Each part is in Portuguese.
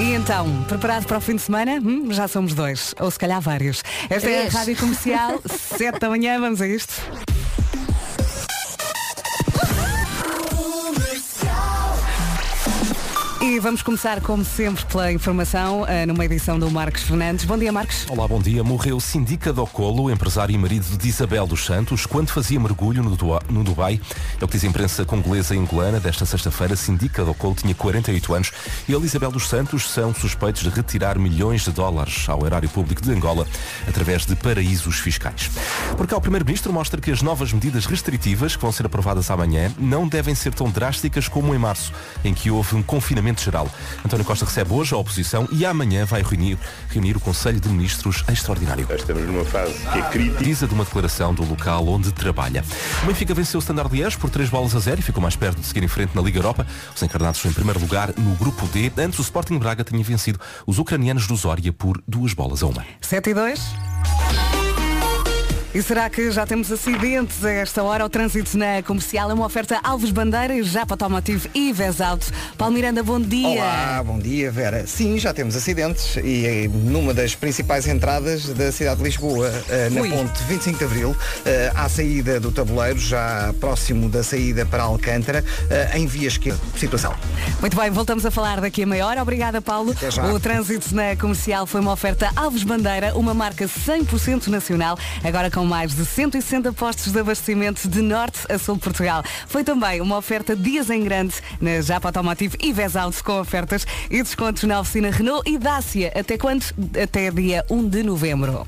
E então, preparado para o fim de semana? Hum, já somos dois, ou se calhar vários. Esta é a Três. Rádio Comercial, 7 da manhã, vamos a isto. E vamos começar, como sempre, pela informação, eh, numa edição do Marcos Fernandes. Bom dia, Marcos. Olá, bom dia. Morreu Sindica Docolo, empresário e marido de Isabel dos Santos, quando fazia mergulho no, Dubai. É o que diz a imprensa congolesa e angolana. Desta sexta-feira, Sindica Docolo tinha 48 anos. E Isabel dos Santos são suspeitos de retirar milhões de dólares ao erário público de Angola através de paraísos fiscais. Por cá, o Primeiro-Ministro mostra que as novas medidas restritivas que vão ser aprovadas amanhã não devem ser tão drásticas como em março, em que houve um confinamento geral. António Costa recebe hoje a oposição e amanhã vai reunir, reunir o Conselho de Ministros extraordinário. Estamos numa fase que é crítica. Diz a de uma declaração do local onde trabalha. O Benfica venceu o Standard Liège por 3 bolas a 0 e ficou mais perto de seguir em frente na Liga Europa. Os encarnados estão em primeiro lugar no grupo D. Antes o Sporting Braga tinha vencido os ucranianos do Zória por duas bolas a uma. 7 e 2. E será que já temos acidentes a esta hora? O trânsito na comercial é uma oferta Alves Bandeira, Japa Automotive e Vesalto. Paulo Miranda, bom dia. Olá, bom dia Vera. Sim, já temos acidentes e numa das principais entradas da cidade de Lisboa, eh, na Ui. ponte 25 de Abril, eh, à saída do tabuleiro, já próximo da saída para Alcântara, eh, em via esquerda. Situação. Muito bem, voltamos a falar daqui a meia hora. Obrigada, Paulo. O trânsito na comercial foi uma oferta Alves Bandeira, uma marca 100% nacional, agora com mais de 160 postos de abastecimento de norte a sul de Portugal. Foi também uma oferta Dias em Grande na Japa Automotive e Vesalto com ofertas e descontos na oficina Renault e Dácia. Até quando? Até dia 1 de novembro.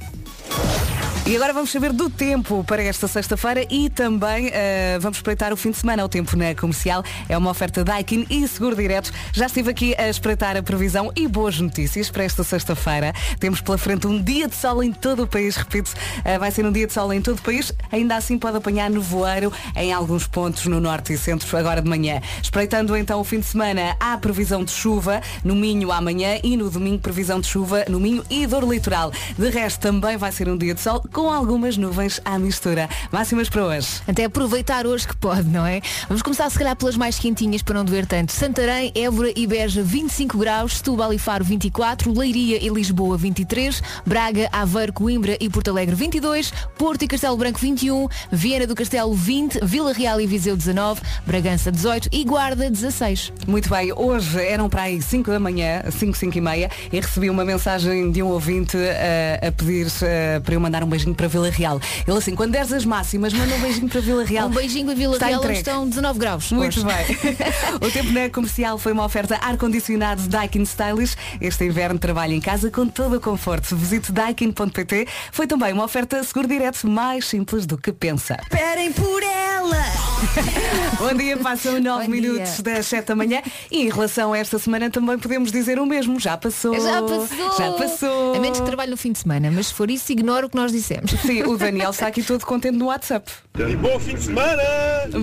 E agora vamos saber do tempo para esta sexta-feira e também eh, vamos espreitar o fim de semana. O tempo na comercial é uma oferta Daikin e Seguro Direto. Já estive aqui a espreitar a previsão e boas notícias para esta sexta-feira. Temos pela frente um dia de sol em todo o país. Repito, eh, vai ser um dia de sol em todo o país. Ainda assim pode apanhar nevoeiro em alguns pontos no norte e centro agora de manhã. Espreitando então o fim de semana, há previsão de chuva no Minho amanhã e no domingo previsão de chuva no Minho e dor litoral. De resto também vai ser um dia de sol com algumas nuvens à mistura. Máximas para hoje. Até aproveitar hoje que pode, não é? Vamos começar se calhar pelas mais quentinhas para não doer tanto. Santarém, Évora e Beja 25 graus, Setúbal e Faro 24, Leiria e Lisboa 23, Braga, Aveiro, Coimbra e Porto Alegre 22, Porto e Castelo Branco 21, Viana do Castelo 20, Vila Real e Viseu 19, Bragança 18 e Guarda 16. Muito bem, hoje eram para aí 5 da manhã, 5, 5 e meia, e recebi uma mensagem de um ouvinte eh, a pedir eh, para eu mandar um beijinho para Vila Real. Ele assim, quando deres as máximas, manda um beijinho para Vila Real. Um beijinho a Vila Está Real, onde estão 19 graus. Muito hoje. bem. o tempo na comercial foi uma oferta ar-condicionado Daikin Stylish. Este inverno trabalha em casa com todo o conforto. Visite daikin.pt. Foi também uma oferta seguro direto mais simples do que pensa. Esperem por ela! Bom dia, passam 9 Bom minutos dia. das 7 da manhã e em relação a esta semana também podemos dizer o mesmo. Já passou. Já passou! Já passou. A menos que trabalhe no fim de semana, mas se for isso, ignora o que nós dissemos. Sim, o Daniel está aqui todo contente no WhatsApp. E bom fim de semana!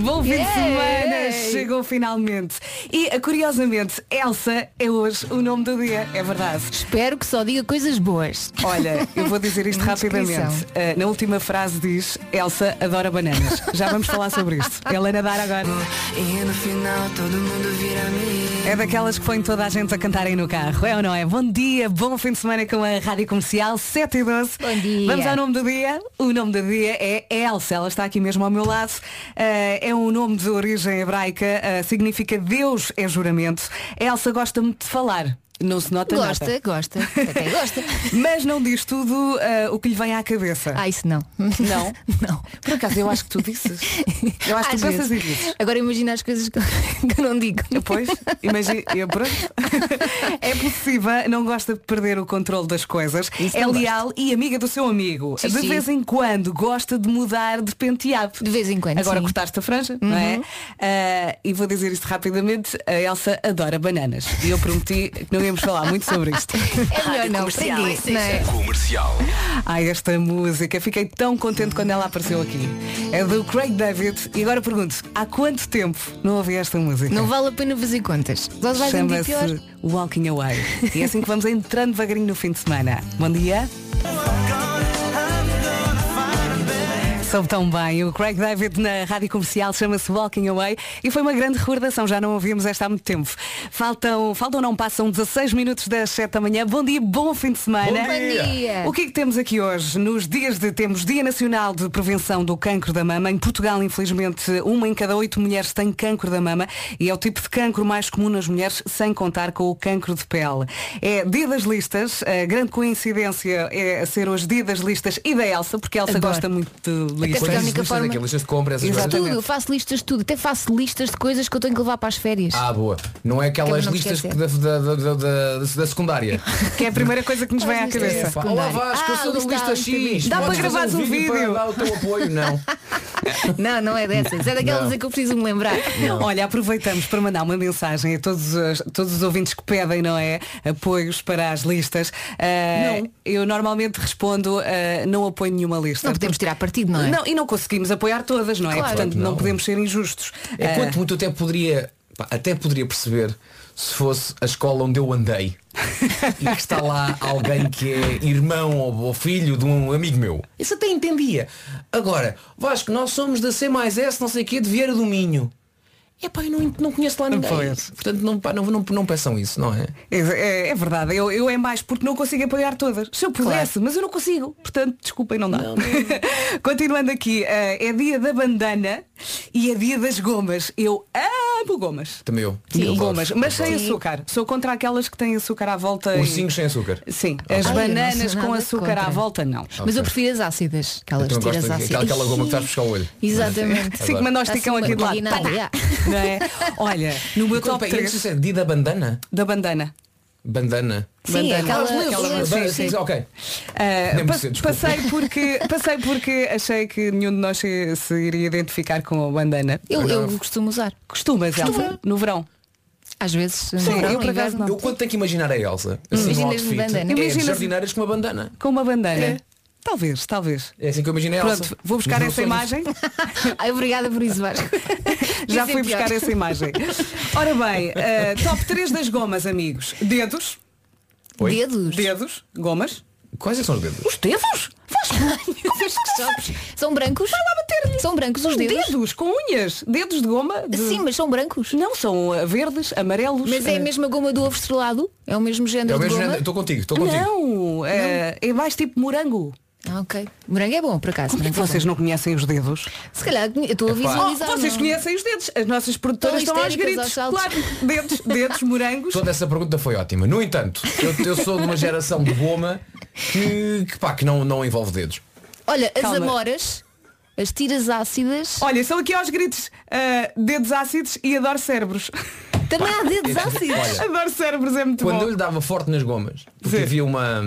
Bom fim de Yay! semana, chegou finalmente. E eh, curiosamente, Elsa é hoje o nome do dia, é verdade. Espero que só diga coisas boas. Olha, eu vou dizer isto rapidamente. Eh, na última frase diz Elsa adora bananas. Já vamos falar sobre isto. Helena Dar agora. E no final todo mundo vira amigo. É daquelas que põe toda a gente a cantarem no carro, é ou não é? Bom dia, bom fim de semana com a Rádio Comercial 7 e 12. Bom dia. Vamos ao nome do dia. O nome do dia é Elsa, ela está aqui mesmo ao meu lado. Eh, é um nome de origem hebraica, eh, significa Deus é juramento. Elsa gosta muito de falar. Não se nota Gosta, nada. gosta. Até gosta. Mas não diz tudo eh, o que lhe vem à cabeça. Ah, isso não. Não? Não. Por acaso, eu acho que tu disses. Eu acho que Às tu pensas e dizes. Agora imagina as coisas que que eu não digo. Pois, imagina, eu, pronto. é possível, não gosta de perder o controle das coisas, Isso é leal e amiga do seu amigo. Sim, de sim. vez em quando gosta de mudar de penteado. De vez em quando, Agora sim. Uhum. cortaste a franja, não é? Ah, e vou dizer isto rapidamente, a Elsa adora bananas. E eu prometi que não íamos falar muito sobre isto. É melhor não. Comercial, preguiça, não é? Comercial. Ai, esta música, fiquei tão contente quando ela apareceu aqui. É do Craig David. E agora pergunto, há quanto tempo não ouvi esta música? Não vale a pena fazer contas. Vais. Chama-se Walking Away. E é assim que vamos entrando devagarinho no fim de semana. Bom dia. Soube tão bem. O Craig David na rádio comercial chama-se Walking Away e foi uma grande recordação. Já não ouvimos esta há muito tempo. Faltam, faltam não passam 16 minutos das 7 da manhã. Bom dia, bom fim de semana. Bom dia. O que é que temos aqui hoje? Nos dias de temos Dia Nacional de Prevenção do Cancro da Mama. Em Portugal, infelizmente, uma em cada oito mulheres tem cancro da mama e é o tipo de cancro mais comum nas mulheres, sem contar com o cancro de pele. É dia das listas. A grande coincidência é ser hoje dia das listas e da Elsa, porque a Elsa Adoro. gosta muito de Listas. porque a única listas forma- daquelas listas de compra, essas Exato. coisas. Tudo, eu faço listas de tudo. Até faço listas de coisas que eu tenho que levar para as férias. Ah, boa. Não é aquelas Que eu não listas da, da, da, da, da- da secundária. Que é a primeira coisa que nos vem à cabeça. é- Olá. Vasco, eu Ah, sou da lista X. Dá para fazer um vídeo? para dar o teu apoio? Não. Não, não é dessas. É daquelas Não. em que eu preciso me lembrar. Olha, aproveitamos para mandar uma mensagem a todos os, todos os ouvintes que pedem, não é? Apoios para as listas. Ah, Eu normalmente respondo, ah, não apoio nenhuma lista. Não podemos tirar partido, não é? Não, e não conseguimos apoiar todas, não é? Claro. Portanto, não. Não. podemos ser injustos. É Ah, quanto muito eu até poderia, pá, até poderia perceber se fosse a escola onde eu andei e que está lá alguém que é irmão ou, ou filho de um amigo meu. Isso até entendia. Agora, Vasco, nós somos da C mais S, não sei o quê, de Vieira do Minho. É pá, eu não, não conheço lá ninguém. Portanto, não, pá, não, não, não peçam isso, não é? É, é- é verdade, eu, eu é mais porque não consigo apoiar todas. Se eu pudesse, mas eu não consigo. Portanto, desculpem, não dá. Continuando aqui, eh, é dia da bandana e é dia das gomas. Eu amo gomas. Também eu. Sim, Eu gomas, mas sem açúcar. Sou contra aquelas que têm açúcar à volta. e- Ursinhos sem açúcar. Sim, as Ai, bananas com açúcar à contra. volta não. Mas eu prefiro as ácidas. Aquelas Então tiras ácidas. aquela goma que faz buscar o olho. Exatamente. Sim, que manda o esticão Assim, aqui de lado. Não é? Olha, no meu top Top 3. 3 Dia da bandana? da bandana. Bandana. Sim, Bandana. aquela, Aquelas aquela- Bandana, sim, sim. Ok. Nem pa- desculpa. passei porque passei porque achei que nenhum de nós se, se iria identificar com a bandana. Eu, eu costumo usar. Costumas, Elsa, no verão. Às vezes. no Sim, verão, eu por acaso não. Eu quando tenho que imaginar a Elsa, assim no Imaginas de outfit, bandana. é de jardineiras com uma bandana. Com uma bandana. É. Talvez, talvez. É assim que eu imaginei a Elsa. Pronto, vou buscar essa imagem. Ai, obrigada por isso, Vasco. Já é fui pior. buscar essa imagem. Ora bem, eh, top 3 das gomas, amigos. Dedos, Oi? Dedos. dedos, gomas. Quais é são os dedos? Os dedos? Que sabes. São brancos? São brancos os dedos? Dedos, com unhas. Dedos de goma. de- Sim, mas são brancos. Não, são eh, verdes, amarelos. Mas é eh, a mesma goma do ovo estrelado? É o mesmo É género o mesmo de goma? Estou contigo, estou contigo. Não, eh, é mais tipo morango. Ah, ok. Morango é bom, por acaso. Como é que é vocês não conhecem os dedos? Se calhar eu estou a visualizar. Oh, vocês não? conhecem os dedos. As nossas produtoras Estão aos gritos. aos Claro, dedos, dedos, morangos. Toda essa pergunta foi ótima. No entanto, eu, eu sou de uma geração de goma que, que, pá, que não, não envolve dedos. Olha, as Calma. amoras, as tiras ácidas, Olha, são aqui aos gritos. eh, dedos ácidos e adoro cérebros. também há dedos ácidos. Olha, adoro cérebros, é muito quando bom. eu lhe dava forte nas gomas, porque Sim. havia uma,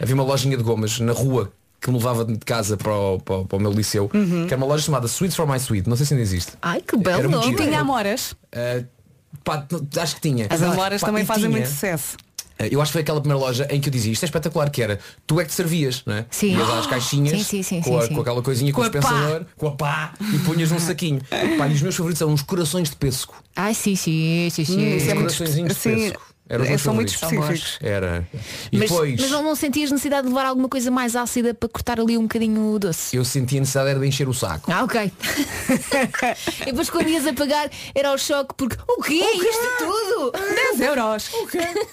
havia uma lojinha de gomas na rua que me levava de casa para o, para o- para o meu liceu, Uhum. que era uma loja chamada Sweets for My Sweet. Não sei se ainda existe. Ai, que belo nome. Tinha amoras. Uh, pá, acho que tinha. As amoras também fazem tinha- muito sucesso. Uh, Eu acho que foi aquela primeira loja em que eu dizia isto é espetacular, que era tu é que te servias, não é? Sim. Ias às caixinhas Sim, sim, sim, com, a- sim. com aquela coisinha com, Com o dispensador, com a pá e punhas num saquinho. Pá, e os meus favoritos são uns corações de pêssego. Ai, sim, sim, sim, sim. é muito coraçõezinhos de sim, pêssego. Eram é, são muito específicos. Era. E Mas, depois mas não, não sentias necessidade de levar alguma coisa mais ácida para cortar ali um bocadinho o doce? eu sentia necessidade era de encher o saco. Ah, ok. e depois quando ias a pagar era o choque porque o quê? Isto tudo? 10 euros.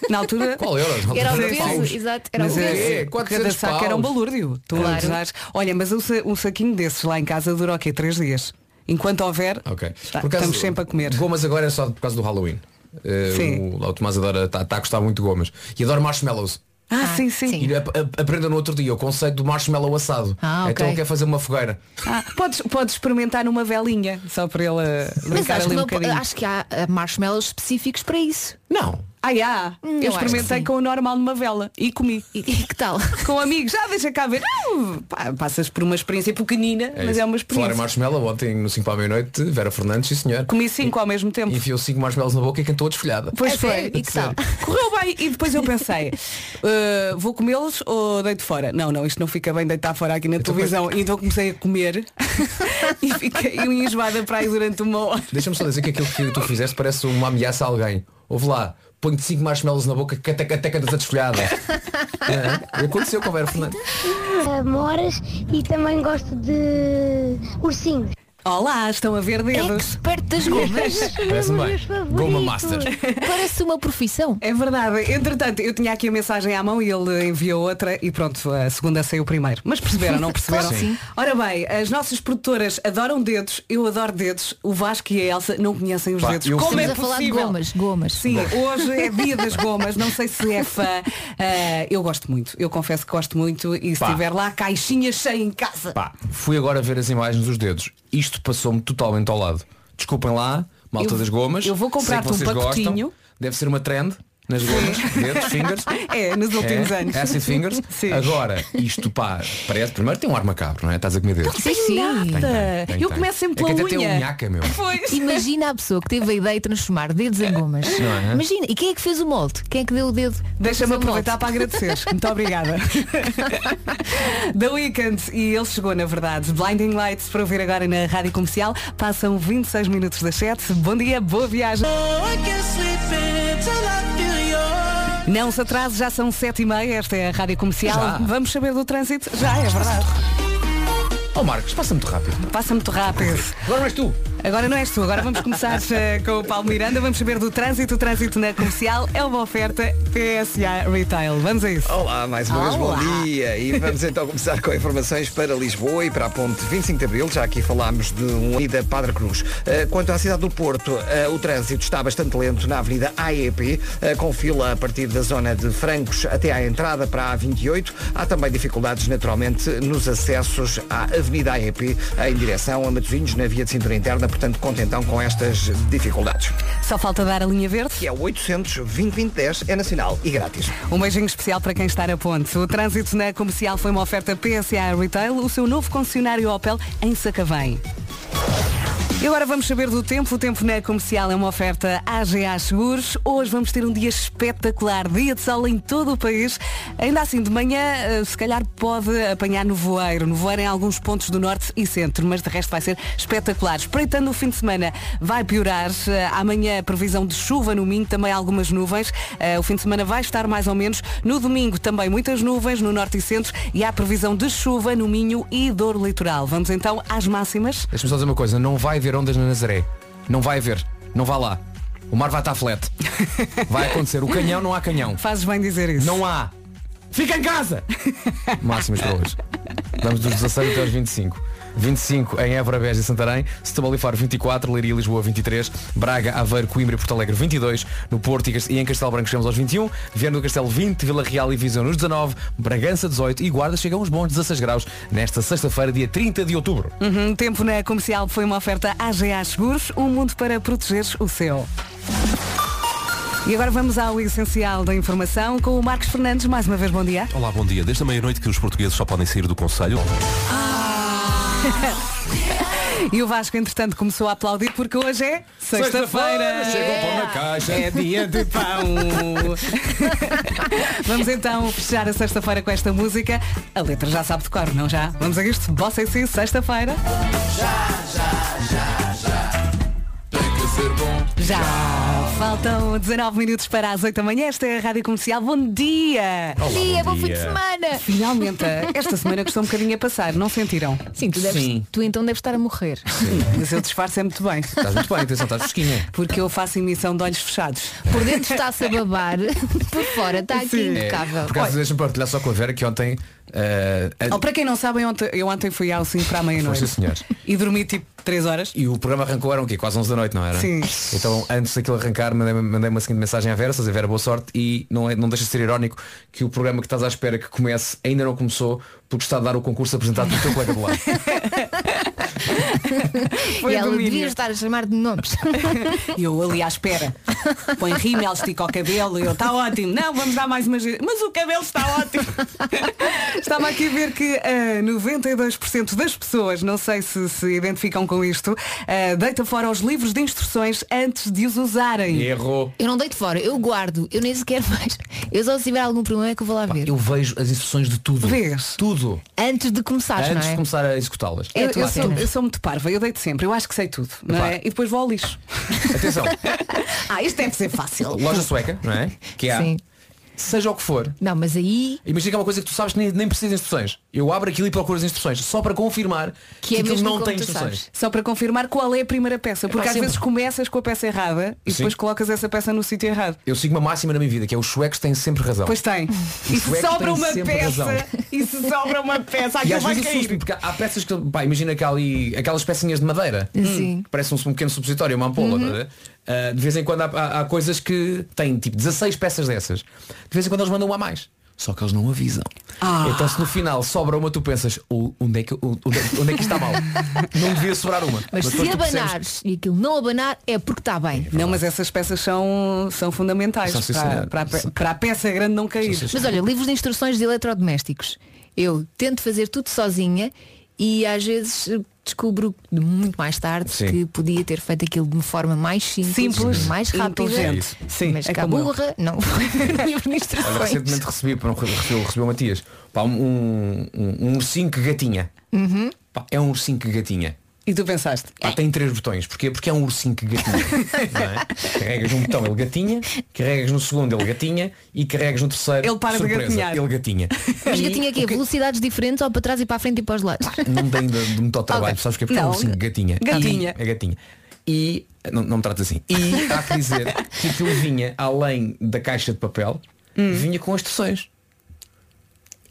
Na altura. Qual euros? Era o peso, paus. exato. Era o Mas peso. é- é, quê? 400 cada saco era um paus. balúrdio. Tu Claro. usares- Olha, mas um, sa- um saquinho desses lá em casa dura o quê? Três dias. Enquanto houver, Ok. tá, Por estamos sempre a comer. Gomas agora é só por causa do Halloween. Eh, Sim. o, lá o Tomás adora, está a gostar muito de gomas. E adora marshmallows. Ah, Ah, sim, sim. sim. E ap- ap- aprenda no outro dia o conceito do marshmallow assado. Ah, ok. Então ele quer fazer uma fogueira. Ah, podes, podes experimentar numa velinha, só para ele eh, Mas acho ali que, um não, acho que há marshmallows específicos para isso. Não. Ah, já. Hum, eu eu experimentei com o normal numa vela e comi. E, e que tal? Com amigos, já deixa cá ver. Não, pá, passas por uma experiência pequenina, mas isso. é uma Falar experiência. marshmallow, ontem no 5 para a meia-noite, Vera Fernandes, sim senhor. Comi cinco ao mesmo tempo. Enfiou 5 marshmallows na boca e cantou a desfolhada. Pois É foi. E que tal? Correu bem e depois eu pensei, "Uh, vou comê-los ou deito fora? Não, não, isto não fica bem deitar fora aqui na Então, televisão. E então comecei a comer e fiquei enjoada para aí durante uma hora. Deixa-me só dizer que aquilo que tu fizeste parece uma ameaça a alguém. Houve lá, ponho 5 marshmallows na boca que até, até cantas a desfolhada. é, e aconteceu com a Vera Fernandes. Moras e também gosto de ursinhos. Olá, estão a ver dedos. Expert das gomas. Parece-me bem. Goma Master. Parece uma profissão. É verdade. Entretanto, eu tinha aqui a mensagem à mão e ele enviou outra e pronto, a segunda saiu primeiro. Mas perceberam, não perceberam? Claro sim. Ora bem, as nossas produtoras adoram dedos, eu adoro dedos, o Vasco e a Elsa não conhecem os Pá, dedos. eu- Como é Estamos a falar de possível? gomas, gomas. Sim, hoje é dia das gomas, não sei se é fã. Ah, eu gosto muito, eu confesso que gosto muito e se Pá. tiver lá caixinha cheia em casa. Pá, fui agora ver as imagens dos dedos. Isto passou-me totalmente ao lado. Desculpem lá, malta Eu- das gomas. eu vou comprar-te um pacotinho. gostam. Deve ser uma trend nas gomas, dedos, fingers. É, nos últimos É, anos. Acid fingers. Sim. Agora, isto pá, parece, primeiro tem um ar macabro, não é? Estás a comer dedos. Tem Sim. nada. Tem, tem, tem, eu começo sempre É que pela até tem unha. unhaca, meu. Pois. Imagina a pessoa que teve a ideia de transformar dedos em gomas. Não é? Imagina. E quem é que fez o molde? Quem é que deu o dedo? Deixa-me aproveitar para agradecer. Muito obrigada. The Weeknd e ele chegou, na verdade. Blinding Lights para ouvir agora na Rádio Comercial. Passam 26 minutos das 7. Bom dia, boa viagem. Não se atrase, já são 7 e meia. Esta é a Rádio Comercial. Já? Vamos saber do trânsito? Já, é verdade. Oh Marcos, passa muito rápido. Passa muito rápido. Agora mais tu. Agora não és tu, agora vamos começar eh, com o Paulo Miranda, vamos saber do trânsito. O trânsito na comercial é uma oferta PSA Retail. Vamos a isso. Olá, mais uma vez bom dia e vamos então começar com informações para Lisboa e para a ponte 25 de Abril, já aqui falámos de um ida Padre Cruz. Eh, Quanto à cidade do Porto, eh, o trânsito está bastante lento na avenida AEP, com fila a partir da zona de Francos até à entrada para a A28. Há também dificuldades naturalmente nos acessos à avenida AEP em direção a Matosinhos na via de cintura interna, portanto conta então com estas dificuldades. Só falta dar a linha verde. Que é o 800 2010 é nacional e grátis. Um beijinho especial para quem está na ponte. O trânsito na comercial foi uma oferta PSA Retail, o seu novo concessionário Opel em Sacavém. E agora vamos saber do tempo. O tempo na comercial é uma oferta AGA Seguros. Hoje vamos ter um dia espetacular, dia de sol em todo o país. Ainda assim, de manhã, eh, se calhar pode apanhar nevoeiro. Nevoeiro em alguns pontos do norte e centro, mas de resto vai ser espetacular. Espreitando o fim de semana, vai piorar. Eh, Amanhã, previsão de chuva no Minho, também algumas nuvens. Eh, O fim de semana vai estar mais ou menos. No domingo, também muitas nuvens no norte e centro. E há previsão de chuva no Minho e Douro Litoral. Vamos então às máximas. Deixa-me só dizer uma coisa, não vai haver ondas na Nazaré. Não vai haver. Não vá lá. O mar vai estar flat. Vai acontecer. O canhão não há canhão. Fazes bem dizer isso. Não há. Fica em casa! Máximas para hoje. Vamos dos 16 até aos 25. 25 em Évora, Beja e Santarém, Setúbal e Faro 24, Leiria e Lisboa 23, Braga, Aveiro, Coimbra e Porto Alegre 22, no Porto e em Castelo Branco chegamos aos 21, Viana do Castelo 20, Vila Real e Viseu nos 19, Bragança 18 e Guarda chegam uns bons 16 graus nesta sexta-feira, dia 30 de outubro. Uhum, tempo na comercial foi uma oferta AGA Seguros, um mundo para proteger o seu. E agora vamos ao essencial da informação com o Marcos Fernandes. Mais uma vez, bom dia. Olá, bom dia. Desde a meia-noite que os portugueses só podem sair do Conselho. E o Vasco, entretanto, começou a aplaudir porque hoje é sexta-feira. Chega o pão na caixa. É dia de pão. Vamos então fechar a sexta-feira com esta música. A letra já sabe de cor, não já? Vamos a isto. Bossa em si, sexta-feira. Já faltam 19 minutos para as 8 da manhã. Esta é a Rádio Comercial. Bom dia! Bom dia, bom fim de semana. Finalmente, esta semana custou um bocadinho a passar, não sentiram? Sim, tu, deves, Sim. tu então deves estar a morrer. Mas eu disfarce é muito bem. Estás muito bem, atenção, estás fresquinha. Porque eu faço emissão de olhos fechados. Por dentro está-se a babar, por fora está aqui Sim. impecável. Por acaso deixa-me partilhar só com a Vera que ontem a- Oh, para quem não sabe, ontem- eu ontem fui ao 5 para a meia-noite. E dormi tipo 3 horas. E o programa arrancou eram o quê? Quase 11 da noite, não era? Sim. Então, antes daquilo arrancar, mandei, mandei uma seguinte mensagem à Vera, dizer Vera, boa sorte e não, é, não deixa de ser irónico que o programa que estás à espera que comece ainda não começou porque está a dar o concurso apresentado pelo teu colega do lado. Foi e ela domínio. devia estar a chamar de nomes. E eu ali à espera. Põe rímel, estica o cabelo. E eu, está ótimo. Não, vamos dar mais uma. Mas o cabelo está ótimo. Estava aqui a ver que ah, 92% das pessoas, não sei se se identificam com isto, ah, deita fora os livros de instruções antes de os usarem. Errou. Eu não deito fora, eu guardo, eu nem sequer vejo. Eu só se tiver algum problema é que eu vou lá ver. Eu vejo as instruções de tudo. Vês? Tudo. Antes de começar, Antes não de é? começar a executá-las. É Eu, eu sou, eu eu sou muito parva, eu deito sempre, eu acho que sei tudo, não Epá. é? E depois vou ao lixo. Atenção, Ah, isto deve ser fácil. loja sueca, não é? Que há, Sim. Seja o que for, Não, mas aí Imagina que é uma coisa que tu sabes que nem, nem precisas de instruções. Eu abro aquilo e procuro as instruções, só para confirmar que, é aquilo mesmo não como tem instruções. sabes. Só para confirmar qual é a primeira peça, porque Epá, às sempre. vezes começas com a peça errada e Sim. depois colocas essa peça no sítio errado. Eu sigo uma máxima na minha vida, que é os suecos têm sempre razão. Pois tem. E se sobra uma peça, razão. e se sobra uma peça, E aquilo às vai vezes cair. porque há- peças que, pá, imagina que ali aquelas pecinhas de madeira, Sim. que parece um, um pequeno supositório, uma ampola, não é? Ah, de vez em quando há, há- há coisas que têm tipo 16 peças dessas. De vez em quando eles mandam uma a mais. Só que eles não avisam. Então se no final sobra uma, tu pensas, "O- onde é que, onde, é- onde é que isto está mal? Não devia sobrar uma. Mas, depois se tu percebes- abanares e aquilo não abanar é porque está bem. Não, mas essas peças são, são fundamentais São, para, para, a pe- para a peça grande não cair. Mas olha, livros de instruções de eletrodomésticos. Eu tento fazer tudo sozinha e às vezes descubro muito mais tarde Sim. que podia ter feito aquilo de uma forma mais simples, Simples, mais rápida. inteligente. Sim, mas é que a como eu. burra não foi Olha, recentemente recebi, para não recebi, recebi o Matias, pá, um, um, um ursinho que gatinha. Uhum. Pá, é um ursinho que gatinha. E tu pensaste? Pá, tem três botões. Porquê? Porque é um ursinho que gatinha. não é? Carregas num botão, ele gatinha, carregas no segundo, ele gatinha e carregas no terceiro. Ele para de surpresa, gatinhar. Ele gatinha. Mas E gatinha aqui, o que- velocidades diferentes ou para trás e para a frente e para os lados. Não tem de, de muito ao trabalho, Ok. sabes porquê? Porque é um Não. ursinho que gatinha. Gatinha. E, é gatinha. E não, não me trata assim. E há que dizer que aquilo vinha além da caixa de papel, Hum. vinha com instruções.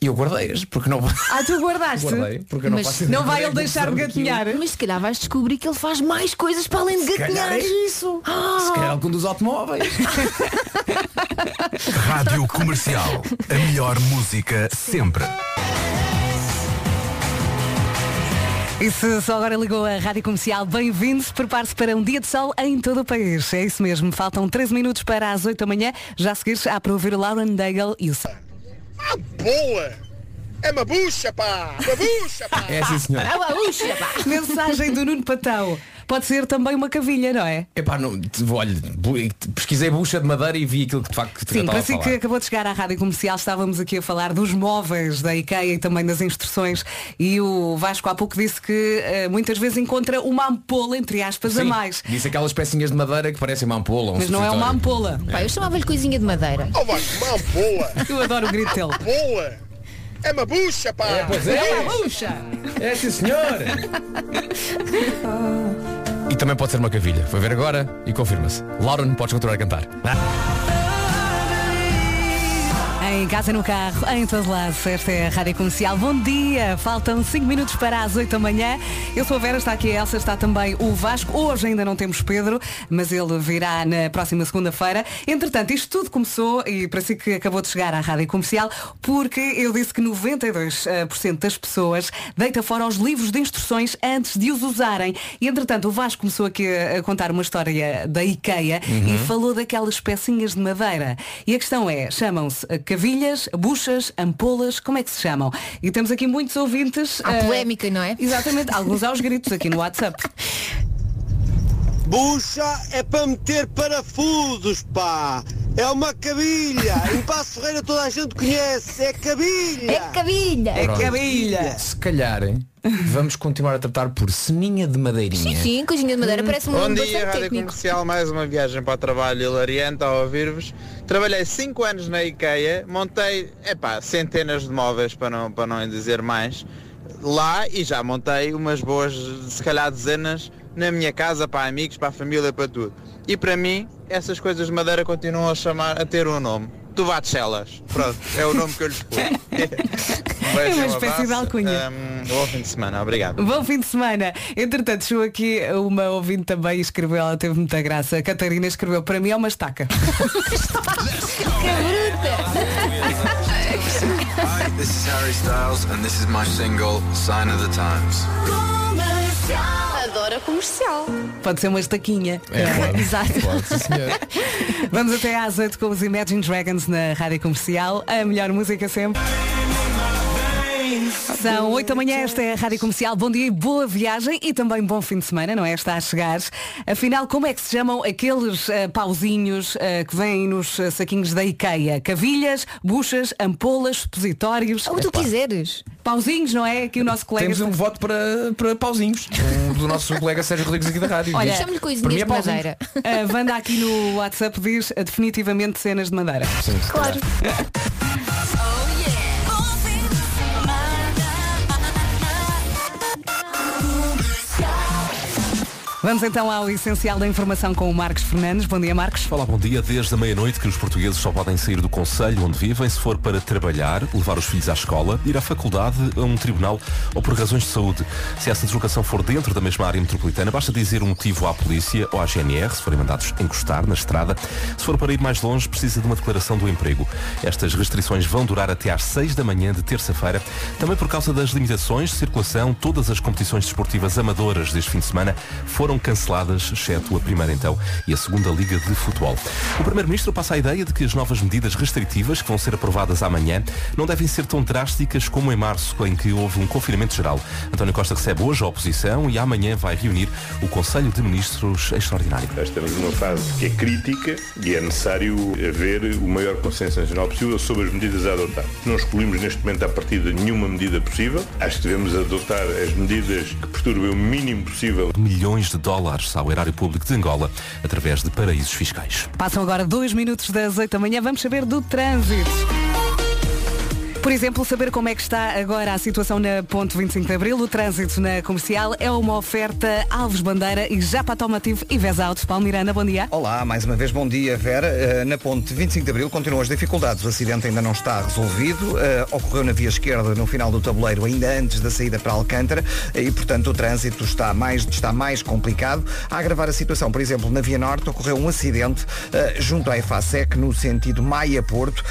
E eu guardei-as, porque não Ah, tu guardaste? guardei, porque não Mas Não vai ele como deixar de gatinhar. Mas se calhar vais descobrir que ele faz mais coisas para além de Se gatinhar. é isso. Se calhar ele conduz automóveis. Rádio Comercial. A melhor música sempre. E se só agora ligou a Rádio Comercial, bem-vindo. Prepare-se para um dia de sol em todo o país. É isso mesmo. Faltam 13 minutos para as 8 da manhã. Já a seguir, há para ouvir o Lauren Daigle e o Sol. Boa! É uma bucha, pá! Uma bucha, pá! É assim, senhora. Ah, uxa, pá. Mensagem do Nuno Patão. Pode ser também uma cavilha, não é? Epá, não, olha, pesquisei bucha de madeira e vi aquilo que de facto que Sim, estava para a si falar. que acabou de chegar à Rádio Comercial, estávamos aqui a falar dos móveis da IKEA e também das instruções e o Vasco há pouco disse que eh, muitas vezes encontra uma ampola, entre aspas, a Sim, mais. Disse aquelas pecinhas de madeira que parecem uma ampola. um Mas não é uma ampola. Pá, eu chamava-lhe coisinha de madeira. Oh, vai, uma boa! Eu adoro o grito dele. Boa! É uma bucha, pá! É, pois é. Puxa! É sim senhor. e também pode ser uma cavilha. Foi ver agora e confirma-se. Lauren, podes continuar a cantar. Em casa, no carro, em todo lado, esta é a Rádio Comercial. Bom dia! Faltam 5 minutos para as 8 da manhã. Eu sou a Vera, está aqui a Elsa, está também o Vasco. Hoje ainda não temos Pedro, mas ele virá na próxima segunda-feira. Entretanto, isto tudo começou, e para si que acabou de chegar à Rádio Comercial, porque eu disse que 92% das pessoas deita fora os livros de instruções antes de os usarem. E entretanto, o Vasco começou aqui a contar uma história da IKEA e falou daquelas pecinhas de madeira. E a questão é, chamam-se eh, cavilhas, buchas, ampolas, como é que se chamam? E temos aqui muitos ouvintes. Há eh, polémica, não é? Exatamente, alguns aos gritos aqui no WhatsApp. Bucha é para meter parafusos, pá! É uma cabilha! Em Passo Ferreira toda a gente conhece! É cabilha! É cabilha. É Pronto. cabilha. Se calhar, hein, vamos continuar a tratar por ceninha de madeirinha. Sim, sim, coisinha de madeira parece um Bom dia, bastante Rádio técnico. Comercial, mais uma viagem para o trabalho hilariante a ouvir-vos. Trabalhei 5 anos na IKEA, montei, epá, centenas de móveis para não, para não dizer mais, lá e já montei umas boas, se calhar dezenas, na minha casa, para amigos, para a família, para tudo. E para mim, essas coisas de madeira continuam a chamar, a ter um nome. Tuvachelas. Pronto, é o nome que eu lhes pus. Um beijo, É uma um espécie de alcunha. um bom fim de semana, obrigado. Bom fim de semana. Entretanto, chegou aqui uma ouvinte também e escreveu, ela teve muita graça. A Catarina escreveu, para mim é uma estaca. Hi, this is Harry Styles and this is my single Sign of the Times. Adoro a comercial. Pode ser uma estaquinha. É, pode. Exato. Pode. Vamos até às 8 com os Imagine Dragons na Rádio Comercial. A melhor música sempre. São 8 da manhã, esta é a Rádio Comercial. Bom dia e boa viagem e também bom fim de semana, não é? Está a chegar. Afinal, como é que se chamam aqueles eh, pauzinhos eh, que vêm nos eh, saquinhos da IKEA? Cavilhas, buchas, ampolas, supositórios. O que tu quiseres. Pauzinhos, não é? Aqui o nosso colega. Temos um voto para, para pauzinhos. Um do nosso colega Sérgio Rodrigues aqui da rádio. Olha, mim coisinhas é de madeira. A Wanda aqui no WhatsApp diz definitivamente cenas de madeira. Sim, Claro. Vamos então ao essencial da informação com o Marcos Fernandes. Bom dia, Marcos. Olá, bom dia. Desde a meia-noite que os portugueses só podem sair do conselho onde vivem se for para trabalhar, levar os filhos à escola, ir à faculdade, a um tribunal ou por razões de saúde. Se essa deslocação for dentro da mesma área metropolitana, basta dizer um motivo à polícia ou à GNR, se forem mandados encostar na estrada. Se for para ir mais longe, precisa de uma declaração do emprego. Estas restrições vão durar até às 6 da manhã de terça-feira. Também por causa das limitações de circulação, todas as competições desportivas amadoras deste fim de semana foram canceladas, exceto a primeira então e a segunda Liga de Futebol. O Primeiro-Ministro passa a ideia de que as novas medidas restritivas que vão ser aprovadas amanhã não devem ser tão drásticas como em março, em que houve um confinamento geral. António Costa recebe hoje a oposição e amanhã vai reunir o Conselho de Ministros Extraordinário. Estamos numa fase que é crítica e é necessário haver o maior consenso nacional possível sobre as medidas a adotar. Não excluímos neste momento a partir de nenhuma medida possível. Acho que devemos adotar as medidas que perturbem o mínimo possível. Milhões de dólares ao erário público de Angola através de paraísos fiscais. Passam agora dois minutos das 8 da manhã. Vamos saber do trânsito. Por exemplo, saber como é que está agora a situação na Ponte 25 de Abril. O trânsito na comercial é uma oferta Alves Bandeira e Japa Automativo e Vesauto. Paulo Miranda, bom dia. Olá, mais uma vez bom dia, Vera. Eh, na ponte 25 de Abril continuam as dificuldades. O acidente ainda não está resolvido. Eh, ocorreu na via esquerda, no final do tabuleiro, ainda antes da saída para Alcântara. Eh, e, portanto, o trânsito está mais, está mais complicado. A agravar a situação, por exemplo, na via norte, ocorreu um acidente junto à EFASEC, no sentido Maia-Porto,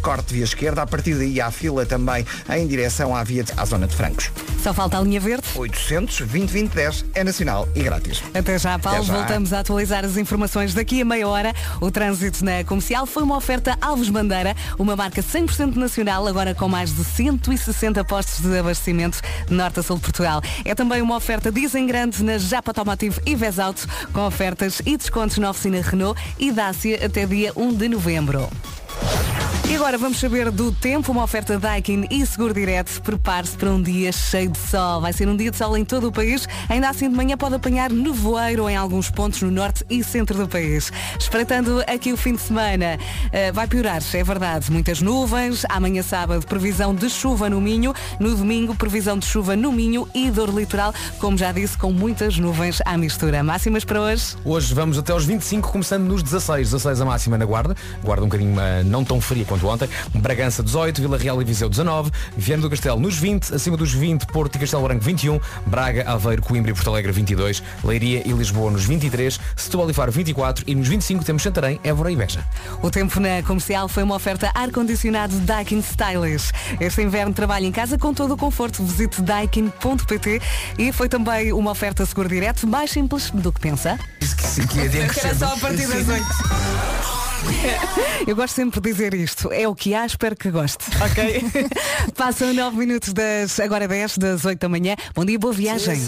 corte via esquerda. A partir daí há fila também em direção à via de- à zona de Francos. Só falta a linha verde. 800 20 20 10 é nacional e grátis. Até já, Paulo. Até já. Voltamos a atualizar as informações daqui a meia hora. O trânsito na comercial foi uma oferta Alves Bandeira, uma marca 100% nacional, agora com mais de 160 postos de abastecimento norte a sul de Portugal. É também uma oferta Dizem Grande na Japa Automotivo e Vesauto, com ofertas e descontos na oficina Renault e Dácia até dia 1 de novembro. E agora vamos saber do tempo, uma oferta Daikin e Seguro Direto. Prepare-se para um dia cheio de sol. Vai ser um dia de sol em todo o país. Ainda assim de manhã pode apanhar nevoeiro em alguns pontos no norte e centro do país. Espreitando aqui o fim de semana, eh, vai piorar, é verdade. Muitas nuvens. Amanhã sábado, previsão de chuva no Minho. No domingo, previsão de chuva no Minho e dor litoral, como já disse, com muitas nuvens à mistura. Máximas para hoje? Hoje vamos até aos 25, começando nos 16. 16 a máxima na Guarda. Guarda um bocadinho eh, não tão fria quanto ontem. Bragança 18, Vila Real e Viseu 19. Viana do Castelo nos 20. Acima dos 20, Porto e Castelo Branco 21. Braga, Aveiro, Coimbra e Porto Alegre 22. Leiria e Lisboa nos 23. Setúbal e Faro 24. E nos 25 temos Santarém, Évora e Beja. O tempo na comercial foi uma oferta ar-condicionado Daikin Stylish. Este inverno trabalha em casa com todo o conforto. Visite daikin.pt e foi também uma oferta seguro direto mais simples do que pensa. Era só a partir das 8. Eu gosto sempre de dizer isto. É o que há, espero que goste. Ok? Passam 9 minutos das agora 10 das 8 da manhã. Bom dia, boa viagem.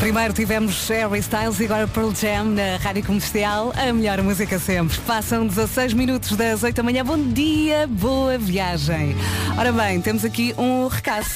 Primeiro tivemos Harry Styles e agora Pearl Jam na Rádio Comercial, a melhor música sempre. Passam 16 minutos das 8 da manhã. Bom dia, boa viagem. Ora bem, temos aqui um recado.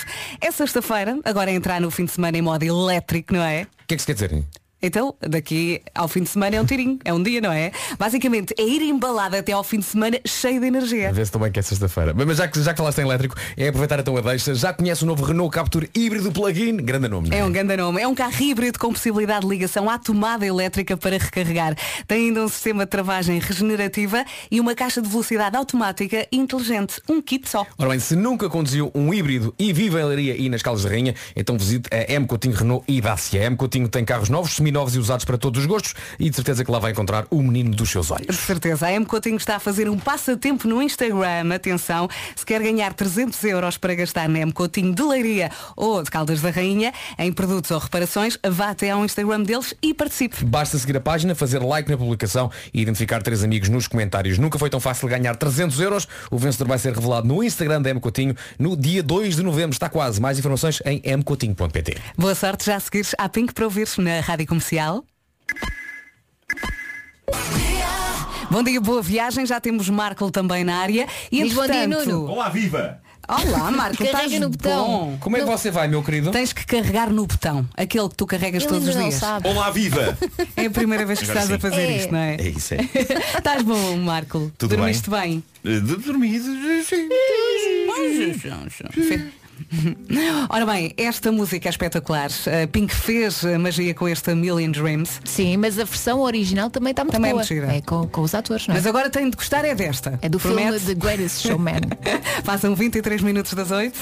É sexta-feira, agora é entrar no fim de semana em modo elétrico, não é? O que é que se quer dizer? Então, daqui ao fim de semana é um tirinho, é um dia, não é? Basicamente, é ir embalado até ao fim de semana cheio de energia. A ver se também que é sexta-feira. Mas já que, já que falaste em elétrico, é aproveitar então a deixa. Já conhece o novo Renault Capture híbrido plug-in? Grande nome. não É um grande nome. É um carro híbrido com possibilidade de ligação à tomada elétrica para recarregar. Tem ainda um sistema de travagem regenerativa e uma caixa de velocidade automática inteligente. Um kit só. Ora bem, se nunca conduziu um híbrido e vive em Leiria e nas Caldas da Rainha, então visite a M Coutinho Renault e Dacia. A M Coutinho tem carros novos, seminovos e usados para todos os gostos e de certeza que lá vai encontrar o menino dos seus olhos. De certeza. A M Coutinho está a fazer um passatempo no Instagram. Atenção, se quer ganhar 300 euros para gastar na M Coutinho de Leiria ou de Caldas da Rainha em produtos ou reparações, vá até ao Instagram deles e participe. Basta seguir a página, fazer like na publicação e identificar três amigos nos comentários. Nunca foi tão fácil ganhar 300 euros. O vencedor vai ser revelado no Instagram da M Coutinho no dia 2 de novembro. Está quase. Mais informações em mcoutinho.pt. Boa sorte já a seguires à Pink para ouvir na Rádio Comercial. Bom dia, boa viagem. Já temos Marco também na área. E Diz bom dia, entretanto- Nuno. Olá, viva! Olá, Marco. Carrega estás no botão. bom. Como é que você vai, meu querido? Tens que carregar no botão, aquele que tu carregas Ele todos os ainda não dias. sabe. Olá, viva! É a primeira vez que Agora estás a sim. fazer É. isto, não é? É isso, é. Estás bom, Marco. Tudo Dormiste bem? De dormir, sim. Sim. Ora bem, esta música é espetacular. A Pink fez a magia com esta Million Dreams. Sim, mas a versão original também está muito Também é boa. muito gira. É com, com os atores, não é? Mas agora tem de gostar é desta. É do Promete? filme The Greatest Showman. Passam 23 minutos das 8.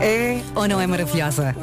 É ou não é maravilhosa?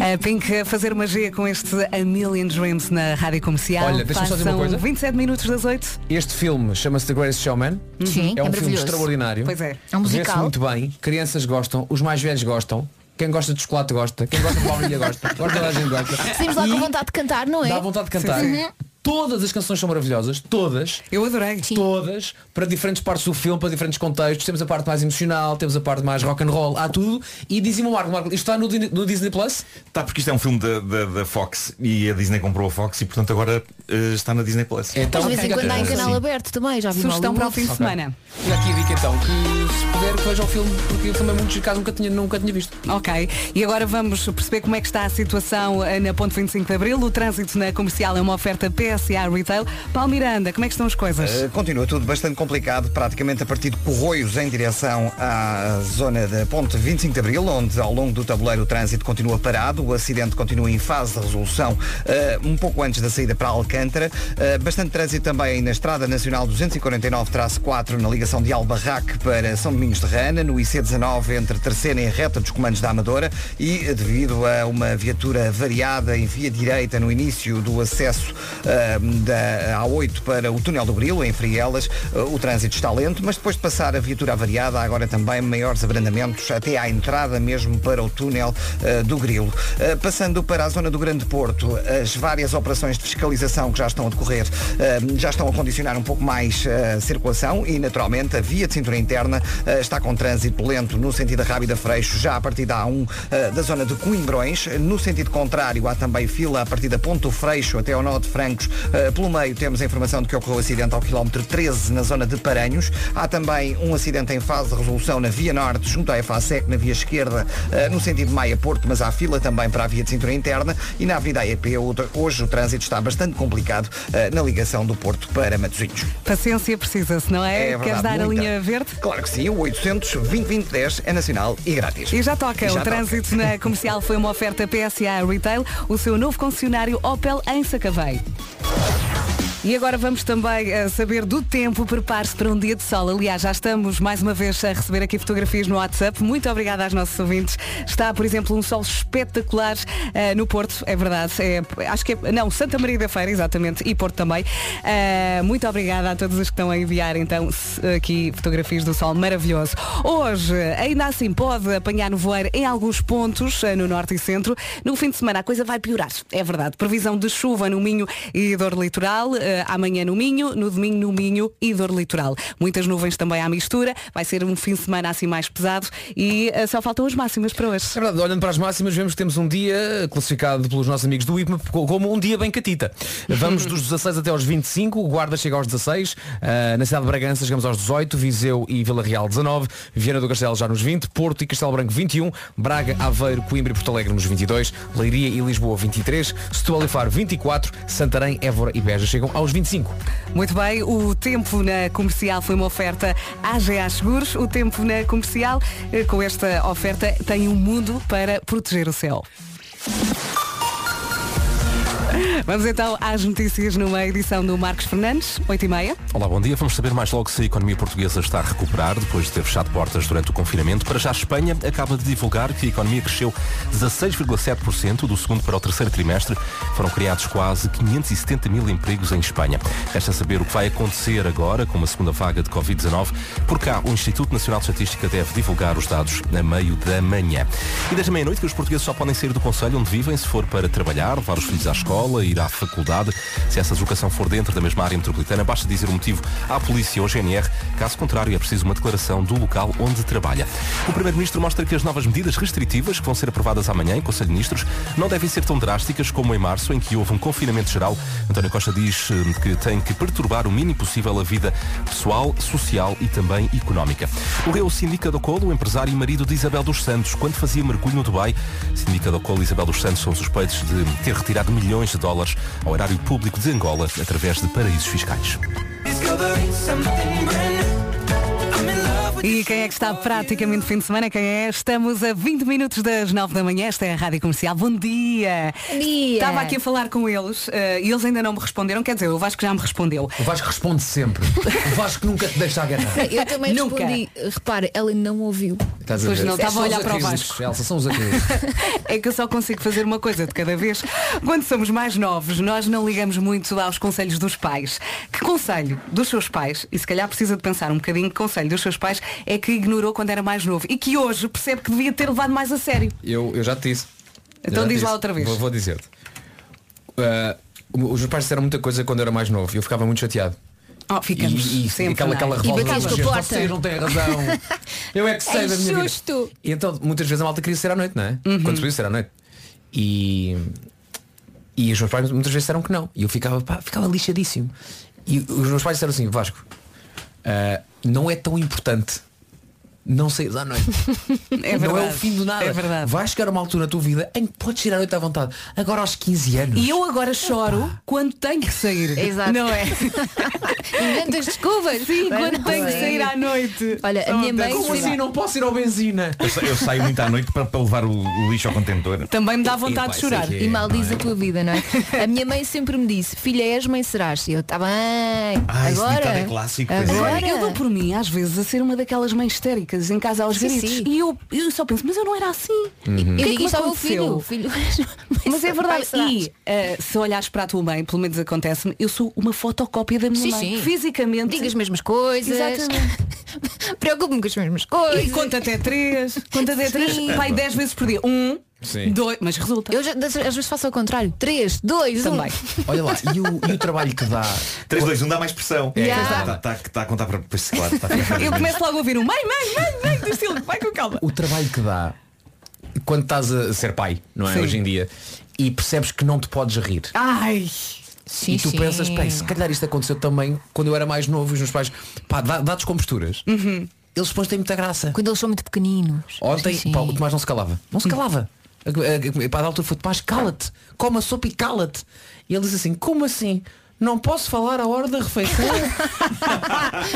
A Pink a fazer magia com este A Million Dreams na rádio comercial. Olha, deixa-me só dizer uma Passam coisa. 27 minutos das 8. Este filme chama-se The Greatest Showman. Sim, é é um filme maravilhoso. extraordinário. Pois é. É um Vê-se musical. muito bem. Crianças gostam, os mais velhos gostam. Quem gosta de chocolate gosta. Quem gosta de baunilha gosta. Gosta toda a gente gosta. Saímos lá E com vontade de cantar, não é? Dá vontade de cantar. Sim, sim. Todas as canções são maravilhosas, todas. Eu adorei. Todas, para diferentes partes do filme, para diferentes contextos. Temos a parte mais emocional, temos a parte mais rock and roll, há tudo. E dizia-me o Marco, Marco, isto está no, no Disney Plus? Tá, porque isto é um filme da, da, da Fox e a Disney comprou a Fox e portanto agora eh, está na Disney Plus. Então, de vez em quando há em canal aberto também, já vi Sugestão para o fim de semana. E aqui a dica então, que se puder que veja o filme, porque o filme é muito caso nunca tinha, nunca tinha visto. Ok, e agora vamos perceber como é que está a situação eh, na Ponte 25 de Abril. O trânsito na comercial é uma oferta PSA Retail. Paulo Miranda, como é que estão as coisas? Uh, Continua tudo bastante complicado, praticamente a partir de Corroios em direção à zona da Ponte 25 de Abril, onde ao longo do tabuleiro o trânsito continua parado, o acidente continua em fase de resolução uh, um pouco antes da saída para Alcântara. Uh, bastante trânsito também na Estrada Nacional 249-4 na ligação de Albarraque para São Domingos de Rana, no IC19 entre Terceira e reta dos comandos da Amadora e uh, devido a uma viatura variada em via direita no início do acesso uh, da A8 para o túnel do Brilo, em Frielas, o trânsito está lento, mas depois de passar a viatura variada, há agora também maiores abrandamentos até à entrada mesmo para o túnel uh, do Grilo. Uh, passando para a zona do Grande Porto, as várias operações de fiscalização que já estão a decorrer uh, já estão a condicionar um pouco mais a circulação e, naturalmente, a via de cintura interna está com trânsito lento no sentido da Rábida Freixo, já a partir da A1 uh, da zona de Coimbrões. No sentido contrário, há também fila a partir da Ponto Freixo até ao nó de Francos. Pelo meio temos a informação de que ocorreu acidente ao quilómetro 13 na zona de Paranhos. Há também um acidente em fase de resolução na Via Norte, junto à EFASEC, na via esquerda, uh, no sentido Maia-Porto, mas há fila também para a via de cintura interna e na Avenida AEP hoje o trânsito está bastante complicado uh, na ligação do Porto para Matosinhos. Paciência precisa-se, não é? É verdade, Queres dar a muita. linha verde? Claro que sim, o 800 2010 é nacional e grátis. E já toca, E já o toca. trânsito na comercial foi uma oferta PSA Retail, o seu novo concessionário Opel em Sacavém. E agora vamos também eh, saber do tempo. Prepare-se para um dia de sol. Aliás, já estamos mais uma vez a receber aqui fotografias no WhatsApp. Muito obrigada aos nossos ouvintes. Está, por exemplo, um sol espetacular eh, no Porto, é verdade. É, acho que é, não, Santa Maria da Feira, exatamente, e Porto também. Eh, muito obrigada a todos os que estão a enviar então aqui fotografias do sol maravilhoso. Hoje, ainda assim, pode apanhar no voeiro em alguns pontos no norte e centro. No fim de semana a coisa vai piorar, é verdade. Previsão de chuva no Minho e dor litoral. Eh, amanhã no Minho, no domingo no Minho e dor litoral. Muitas nuvens também à mistura. Vai ser um fim de semana assim mais pesado e eh, só faltam as máximas para hoje. É verdade, olhando para as máximas, vemos que temos um dia classificado pelos nossos amigos do IPMA como um dia bem catita. Vamos dos 16 até aos 25, o Guarda chega aos 16, ah, na cidade de Bragança chegamos aos 18, Viseu e Vila Real 19, Viana do Castelo já nos 20, Porto e Castelo Branco 21, Braga, Aveiro, Coimbra e Porto Alegre nos 22, Leiria e Lisboa 23, Setúbal e Faro 24, Santarém, Évora e Beja chegam aos 25. Muito bem, o tempo na comercial foi uma oferta AGA Seguros. O tempo na comercial, eh, com esta oferta, tem um mundo para proteger o céu. Vamos então às notícias numa edição do Marcos Fernandes, 8 e meia. Olá, bom dia. Vamos saber mais logo se a economia portuguesa está a recuperar depois de ter fechado portas durante o confinamento. Para já, a Espanha acaba de divulgar que a economia cresceu 16,7% do segundo para o terceiro trimestre. Foram criados quase 570 mil empregos em Espanha. Resta saber o que vai acontecer agora com uma segunda vaga de Covid-19. Por cá, o Instituto Nacional de Estatística deve divulgar os dados a meio da manhã. E desde meia-noite que os portugueses só podem sair do Conselho onde vivem se for para trabalhar, levar os filhos à escola, ir à faculdade. Se essa deslocação for dentro da mesma área metropolitana, basta dizer o motivo à polícia ou GNR. Caso contrário, é preciso uma declaração do local onde trabalha. O Primeiro-Ministro mostra que as novas medidas restritivas que vão ser aprovadas amanhã em Conselho de Ministros não devem ser tão drásticas como em março, em que houve um confinamento geral. António Costa diz eh, que tem que perturbar o mínimo possível a vida pessoal, social e também económica. O Sindica do Colo, empresário e marido de Isabel dos Santos, quando fazia mergulho no Dubai. Sindica do Colo e Isabel dos Santos são suspeitos de ter retirado milhões de dólares ao erário público de Angola através de paraísos fiscais. E quem é que está praticamente fim de semana? Quem é? Estamos a 20 minutos das 9 da manhã. Esta é a Rádio Comercial. Bom dia! Bom dia! Estava aqui a falar com eles eh, e eles ainda não me responderam. Quer dizer, o Vasco já me respondeu. O Vasco responde sempre. O Vasco nunca te deixa agarrar. Eu também Nunca. respondi. Repara, ela não ouviu. Estás a Pois ver? não, estava a olhar para o Vasco. Elsa, são os. É que eu só consigo fazer uma coisa de cada vez. Quando somos mais novos, nós não ligamos muito aos conselhos dos pais. Que conselho dos seus pais, e se calhar precisa de pensar um bocadinho, que conselho dos seus pais é que ignorou quando era mais novo e que hoje percebe que devia ter levado mais a sério? Eu, eu já te disse. Então Já diz lá disse. outra vez. Vou, vou dizer-te. Ah, os meus pais disseram muita coisa quando eu era mais novo e eu ficava muito chateado. Oh, ficamos e, e sempre, aquela, aquela é? revolta E porta. Vocês não têm razão. Eu é que sei É da minha justo. vida. E então muitas vezes a malta queria ser à noite, não é? Uhum. Quando se podia ser à noite. E, e os meus pais muitas vezes disseram que não. E eu ficava, pá, ficava lixadíssimo. E os meus pais disseram assim, Vasco, ah, não é tão importante não sair à noite. É não é o verdade. fim do nada. É verdade. Vai chegar uma altura na tua vida em que podes ir à noite à vontade. Agora aos 15 anos. E eu agora choro quando tenho que sair. Exato. Não é? Inventas desculpas. Sim, Mas quando tenho que sei. sair à noite. Olha, a minha mãe. Como assim não posso ir ao benzina? Eu, sa- eu saio muito à noite para, para levar o, o lixo ao contentor. Também me dá E- e, vontade pá, de chorar. é- E maldiz é? a tua vida, não é? A minha mãe sempre me disse, filha és, mãe serás. E eu, tá bem. Ah, esse agora. ditado é clássico, é. Agora. Eu dou por mim, às vezes, a ser uma daquelas mães histéricas em casa aos Sim, gritos. sim. E eu, eu só penso, mas eu não era assim. Eu O que é digo que isto ao filho. filho Mas é verdade. E eh, se olhares para a tua mãe, pelo menos acontece-me, eu sou uma fotocópia da minha Sim, mãe. sim. Fisicamente. Diga as mesmas coisas. Preocupo-me com as mesmas coisas. E conta até três. Conta até três. Sim. Pai, dez vezes por dia. Um, Sim. dois. Mas resulta. Eu já, às vezes faço ao contrário. Três, dois, um. Também. Olha lá, e o, e o trabalho que dá. 3, 2, 1 dá mais pressão. Yeah. Está tá a contar para. Pois, claro, está cada Eu começo logo a ouvir um mãe, mãe, mãe, mãe, do estilo, vai com calma. O trabalho que dá quando estás a ser pai, não é? Sim. Hoje em dia. E percebes que não te podes rir. Ai. Sim, e tu sim. pensas, pá, se calhar isto aconteceu também quando eu era mais novo e os meus pais, pá, dá- dados com posturas. Uhum. Eles depois têm muita graça. Quando eles são muito pequeninos. Ontem, Sim, sim. pá, o Tomás não se calava. Não se calava. A- a- a- Pá, da altura foi Tomás, cala-te, coma a sopa e cala-te. E ele diz assim, como assim? Não posso falar a hora da refeição.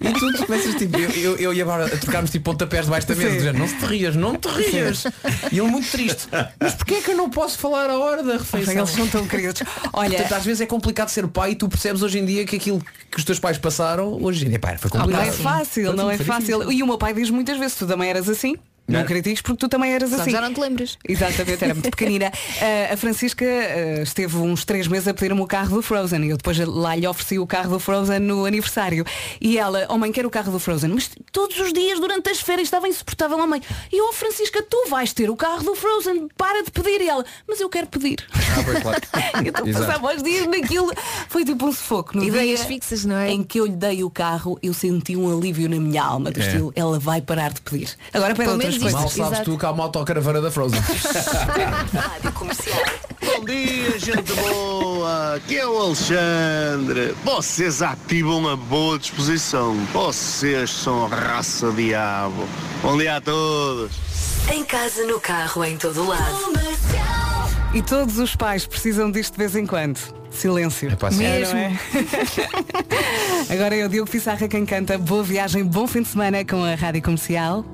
e tu, começas tipo, eu, eu, eu e a Bárbara a trocarmos tipo pontapés debaixo da mesa, dizendo, não se te rias, não te rias. E ele muito triste. Mas porquê é que eu não posso falar a hora da refeição? Eles são tão queridos. Olha, Portanto, às vezes é complicado ser pai e tu percebes hoje em dia que aquilo que os teus pais passaram, hoje em dia, pá, foi não complicado. é fácil, não é fácil. E o meu pai diz muitas vezes, tu também eras assim. Não Não. critiques porque tu também eras Só assim. já não te lembras. Exatamente, era muito pequenina. Ah, a Francisca ah, esteve uns três meses a pedir-me o carro do Frozen e eu depois lá lhe ofereci o carro do Frozen no aniversário. E ela, oh mãe, quero o carro do Frozen, mas todos os dias durante as férias estava insuportável, oh mãe. E eu, oh, Francisca, tu vais ter o carro do Frozen, para de pedir. E ela, mas eu quero pedir. Ah, pois, claro. então Exato. passava os dias naquilo. Foi tipo um sufoco. No Ideias dia fixas, não é? Em que eu lhe dei o carro, eu senti um alívio na minha alma, do É. estilo, ela vai parar de pedir. Agora pede Pelo outras menos coisas. Mal sabes Exato. tu que há uma autocaravana da Frozen. Bom dia, gente boa! Aqui é o Alexandre. Vocês ativam a boa disposição. Vocês são raça diabo. Bom dia a todos. Em casa, no carro, em todo lado. E todos os pais precisam disto de vez em quando. Silêncio. pá, sim. É, não é? Agora é o Diogo Pissarra quem canta Boa viagem, bom fim de semana com a Rádio Comercial.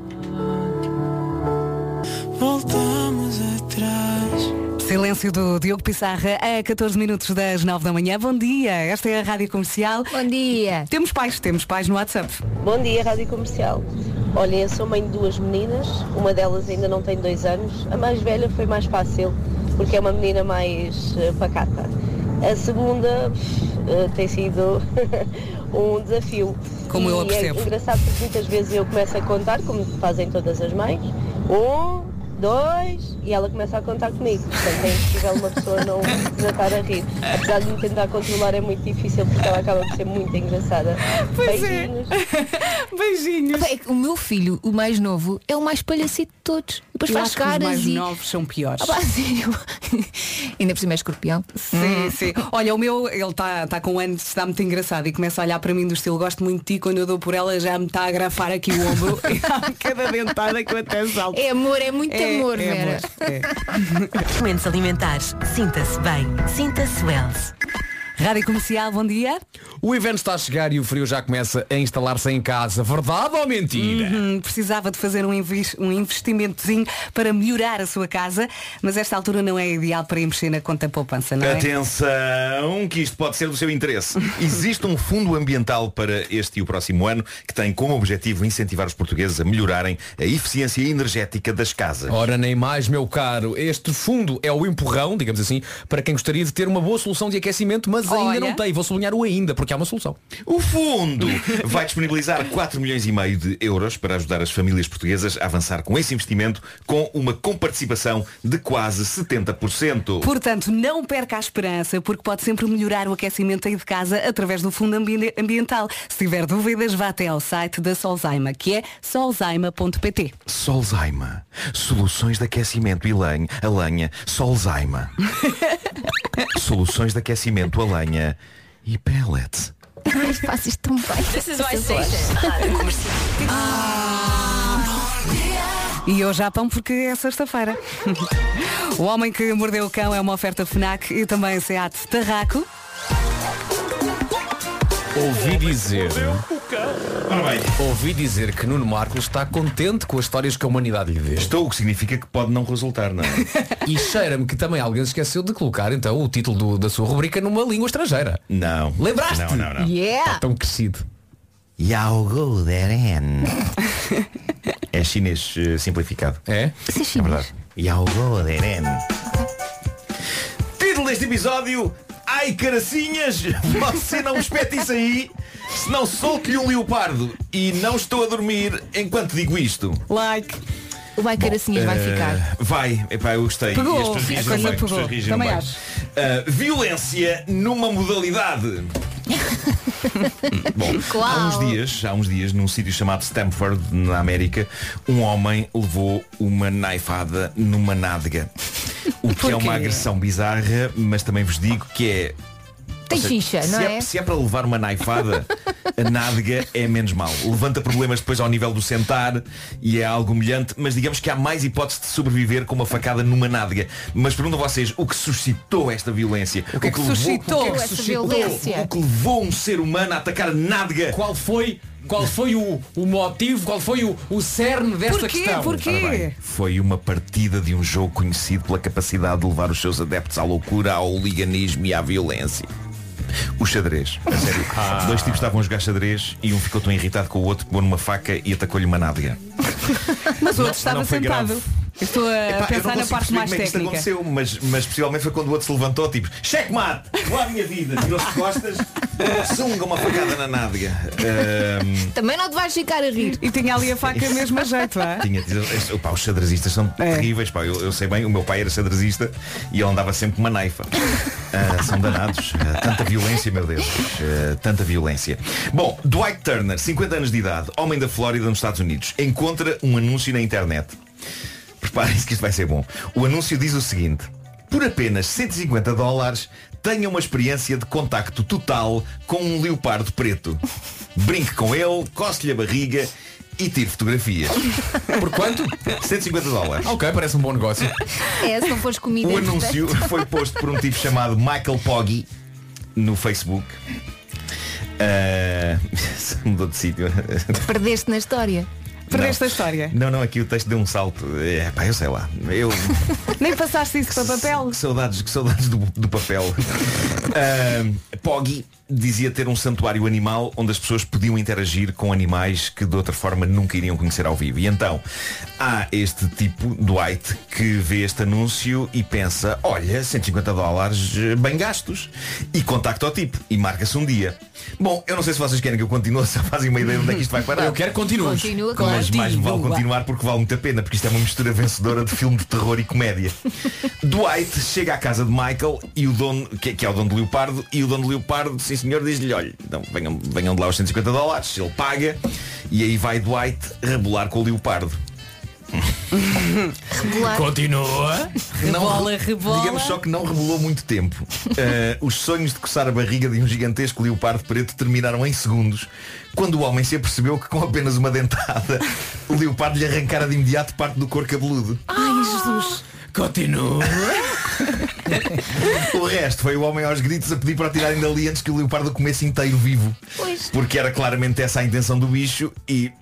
Voltamos atrás. Silêncio do Diogo Pissarra a 14 minutos das 9 da manhã. Bom dia, esta é a Rádio Comercial. Bom dia. Temos pais, temos pais no WhatsApp. Bom dia, Rádio Comercial. Olhem, eu sou mãe de duas meninas, uma delas ainda não tem dois anos. A mais velha foi mais fácil, porque é uma menina mais eh, pacata. A segunda eh, tem sido um desafio. Como e eu a percebo. É engraçado porque muitas vezes eu começo a contar, como fazem todas as mães. Um, dois, e ela começa a contar comigo. Portanto, é impossível uma pessoa não desatar a rir. Apesar de me tentar controlar é muito difícil porque ela acaba por ser muito engraçada. Pois Beijinhos. Beijinhos. É o meu filho, o mais novo, é o mais palhacito de todos. Depois faz que os caras mais e... novos são piores. Ah, pá, sério? Ainda por cima é escorpião. Sim, sim. Olha, o meu, ele está tá com um ano, está muito engraçado e começa a olhar para mim do estilo, gosto muito de ti, quando eu dou por ela já me está a agrafar aqui o ombro e cada dentada que eu até salto. É amor, é muito É, amor, é Vera. Momentos alimentares. Sinta-se bem. Sinta-se Wells. Rádio Comercial, bom dia. O evento está a chegar e o frio já começa a instalar-se em casa. Verdade ou mentira? Uhum, precisava de fazer um, um investimentozinho para melhorar a sua casa, mas esta altura não é ideal para ir mexer na conta poupança, não é? Atenção, que isto pode ser do seu interesse. Existe um fundo ambiental para este e o próximo ano que tem como objetivo incentivar os portugueses a melhorarem a eficiência energética das casas. Ora, nem mais, meu caro. Este fundo é o empurrão, digamos assim, para quem gostaria de ter uma boa solução de aquecimento, mas ainda Olha. não tem. Vou sublinhar o ainda, porque há uma solução. O fundo vai disponibilizar 4 milhões e meio de euros para ajudar as famílias portuguesas a avançar com esse investimento com uma comparticipação de quase 70%. Portanto, não perca a esperança, porque pode sempre melhorar o aquecimento aí de casa através do Fundo Ambi- Ambiental. Se tiver dúvidas, vá até ao site da Solzaima, que é solzaima.pt. Solzaima. Soluções de aquecimento e lenha, a lenha. Solzaima. Soluções de aquecimento a lenha e pellets. Ai, faço isto tão bem. This is my station. E hoje há pão porque é sexta-feira. o Homem que Mordeu o Cão é uma oferta FNAC e também SEAT Tarraco. Ouvi dizer. Ouvi dizer que Nuno Marcos está contente com as histórias que a humanidade lhe deu. Estou, o que significa que pode não resultar, não é? E cheira-me que também alguém se esqueceu de colocar então o título do- da sua rubrica numa língua estrangeira. Não. Lembraste? Não, não, não. Yeah! Está tão crescido. Yao Go Deren. É chinês eh, simplificado. É? Isso é É chinês. verdade. Yao Go Deren. Título deste episódio Ai caracinhas, você não me espete isso aí Senão solte-lhe um leopardo E não estou a dormir enquanto digo isto Like. O vai caracinhas vai Eh, ficar. Vai, epá, eu gostei Pegou, E as pessoas bem, as reagiram Também bem. acho. Eh, Violência numa modalidade Bom, Qual? há uns dias, há uns dias, num sítio chamado Stamford, na América, um homem levou uma naifada numa nádega. O que Porquê? é uma agressão bizarra, mas também vos digo que é. Tem seja, xixa, se não é? Se é para levar uma naifada, a nádega é menos mal. Levanta problemas depois ao nível do sentar e é algo humilhante, mas digamos que há mais hipótese de sobreviver com uma facada numa nádega. Mas pergunto a vocês, o que suscitou esta violência? O que suscitou O que é que essa suscitou? violência? O que levou um ser humano a atacar a nádega? Qual foi, qual foi o, o motivo, qual foi o, o cerne desta Porquê? questão? Porquê? Bem, foi uma partida de um jogo conhecido pela capacidade de levar os seus adeptos à loucura, ao hooliganismo e à violência. O xadrez, a sério. Dois tipos estavam a jogar xadrez e um ficou tão irritado com o outro que pegou numa faca e atacou-lhe uma nádega. Mas o Não- outro estava sentado. grave. Estou a Epá, eu não pensar na consigo parte perceber mais como é que isto técnica. aconteceu, mas, mas possivelmente foi quando o outro se levantou, tipo, checkmate, vou à minha vida, tirou-se de costas, zunga uma facada na nádega. Ahm, Também não te vais ficar a rir. E tinha ali a faca mesmo a jeito, é? Tinha, opá, os xadrezistas são terríveis, pá. Eu, eu sei bem, o meu pai era xadrezista e ele andava sempre com uma naifa. Ah, são danados. Ah, tanta violência, meu Deus. Ah, tanta violência. Bom, Dwight Turner, 50 anos de idade, homem da Flórida, nos Estados Unidos, encontra um anúncio na internet. Preparem-se que isto vai ser bom. O anúncio diz o seguinte. Por apenas 150 dólares, tenha uma experiência de contacto total com um leopardo preto. Brinque com ele, coce-lhe a barriga e tire fotografias. Por quanto? 150 dólares. Ok, parece um bom negócio. É, se não fores comida. O anúncio foi posto por um tipo chamado Michael Poggi no Facebook. Ah, mudou de sítio. Perdeste na história. Perdeste a história. Não, não, aqui o texto deu um salto. É, pá, eu sei lá. Eu, Nem passaste isso para papel. que saudades, que saudades do, do papel. Ahm, Poggy dizia ter um santuário animal onde as pessoas podiam interagir com animais que de outra forma nunca iriam conhecer ao vivo. E então há este tipo, Dwight, que vê este anúncio e pensa, olha, 150 dólares eh, bem gastos. E contacta o tipo e marca-se um dia. Bom, eu não sei se vocês querem que eu continue, se fazem uma ideia de onde é que isto vai parar. Eu quero que continues. Continua, claro. Mas mais vale continuar porque vale muito a pena, porque isto é uma mistura vencedora de filme de terror e comédia. Dwight chega à casa de Michael e o dono, que, que é o dono do Leopardo, e o dono do Leopardo, sim senhor, diz-lhe, olha, então venham, venham de lá os 150 dólares, ele paga, e aí vai Dwight rebolar com o Leopardo. Continua. Rebola, rebola. Digamos só que não rebolou muito tempo. Eh, os sonhos de coçar a barriga de um gigantesco leopardo preto terminaram em segundos, quando o homem se apercebeu que com apenas uma dentada, o leopardo lhe arrancara de imediato parte do couro cabeludo. Ai, Jesus. Continua. O resto foi o homem aos gritos a pedir para o tirarem dali antes que o leopardo comesse inteiro vivo. Pois. Porque era claramente essa a intenção do bicho e.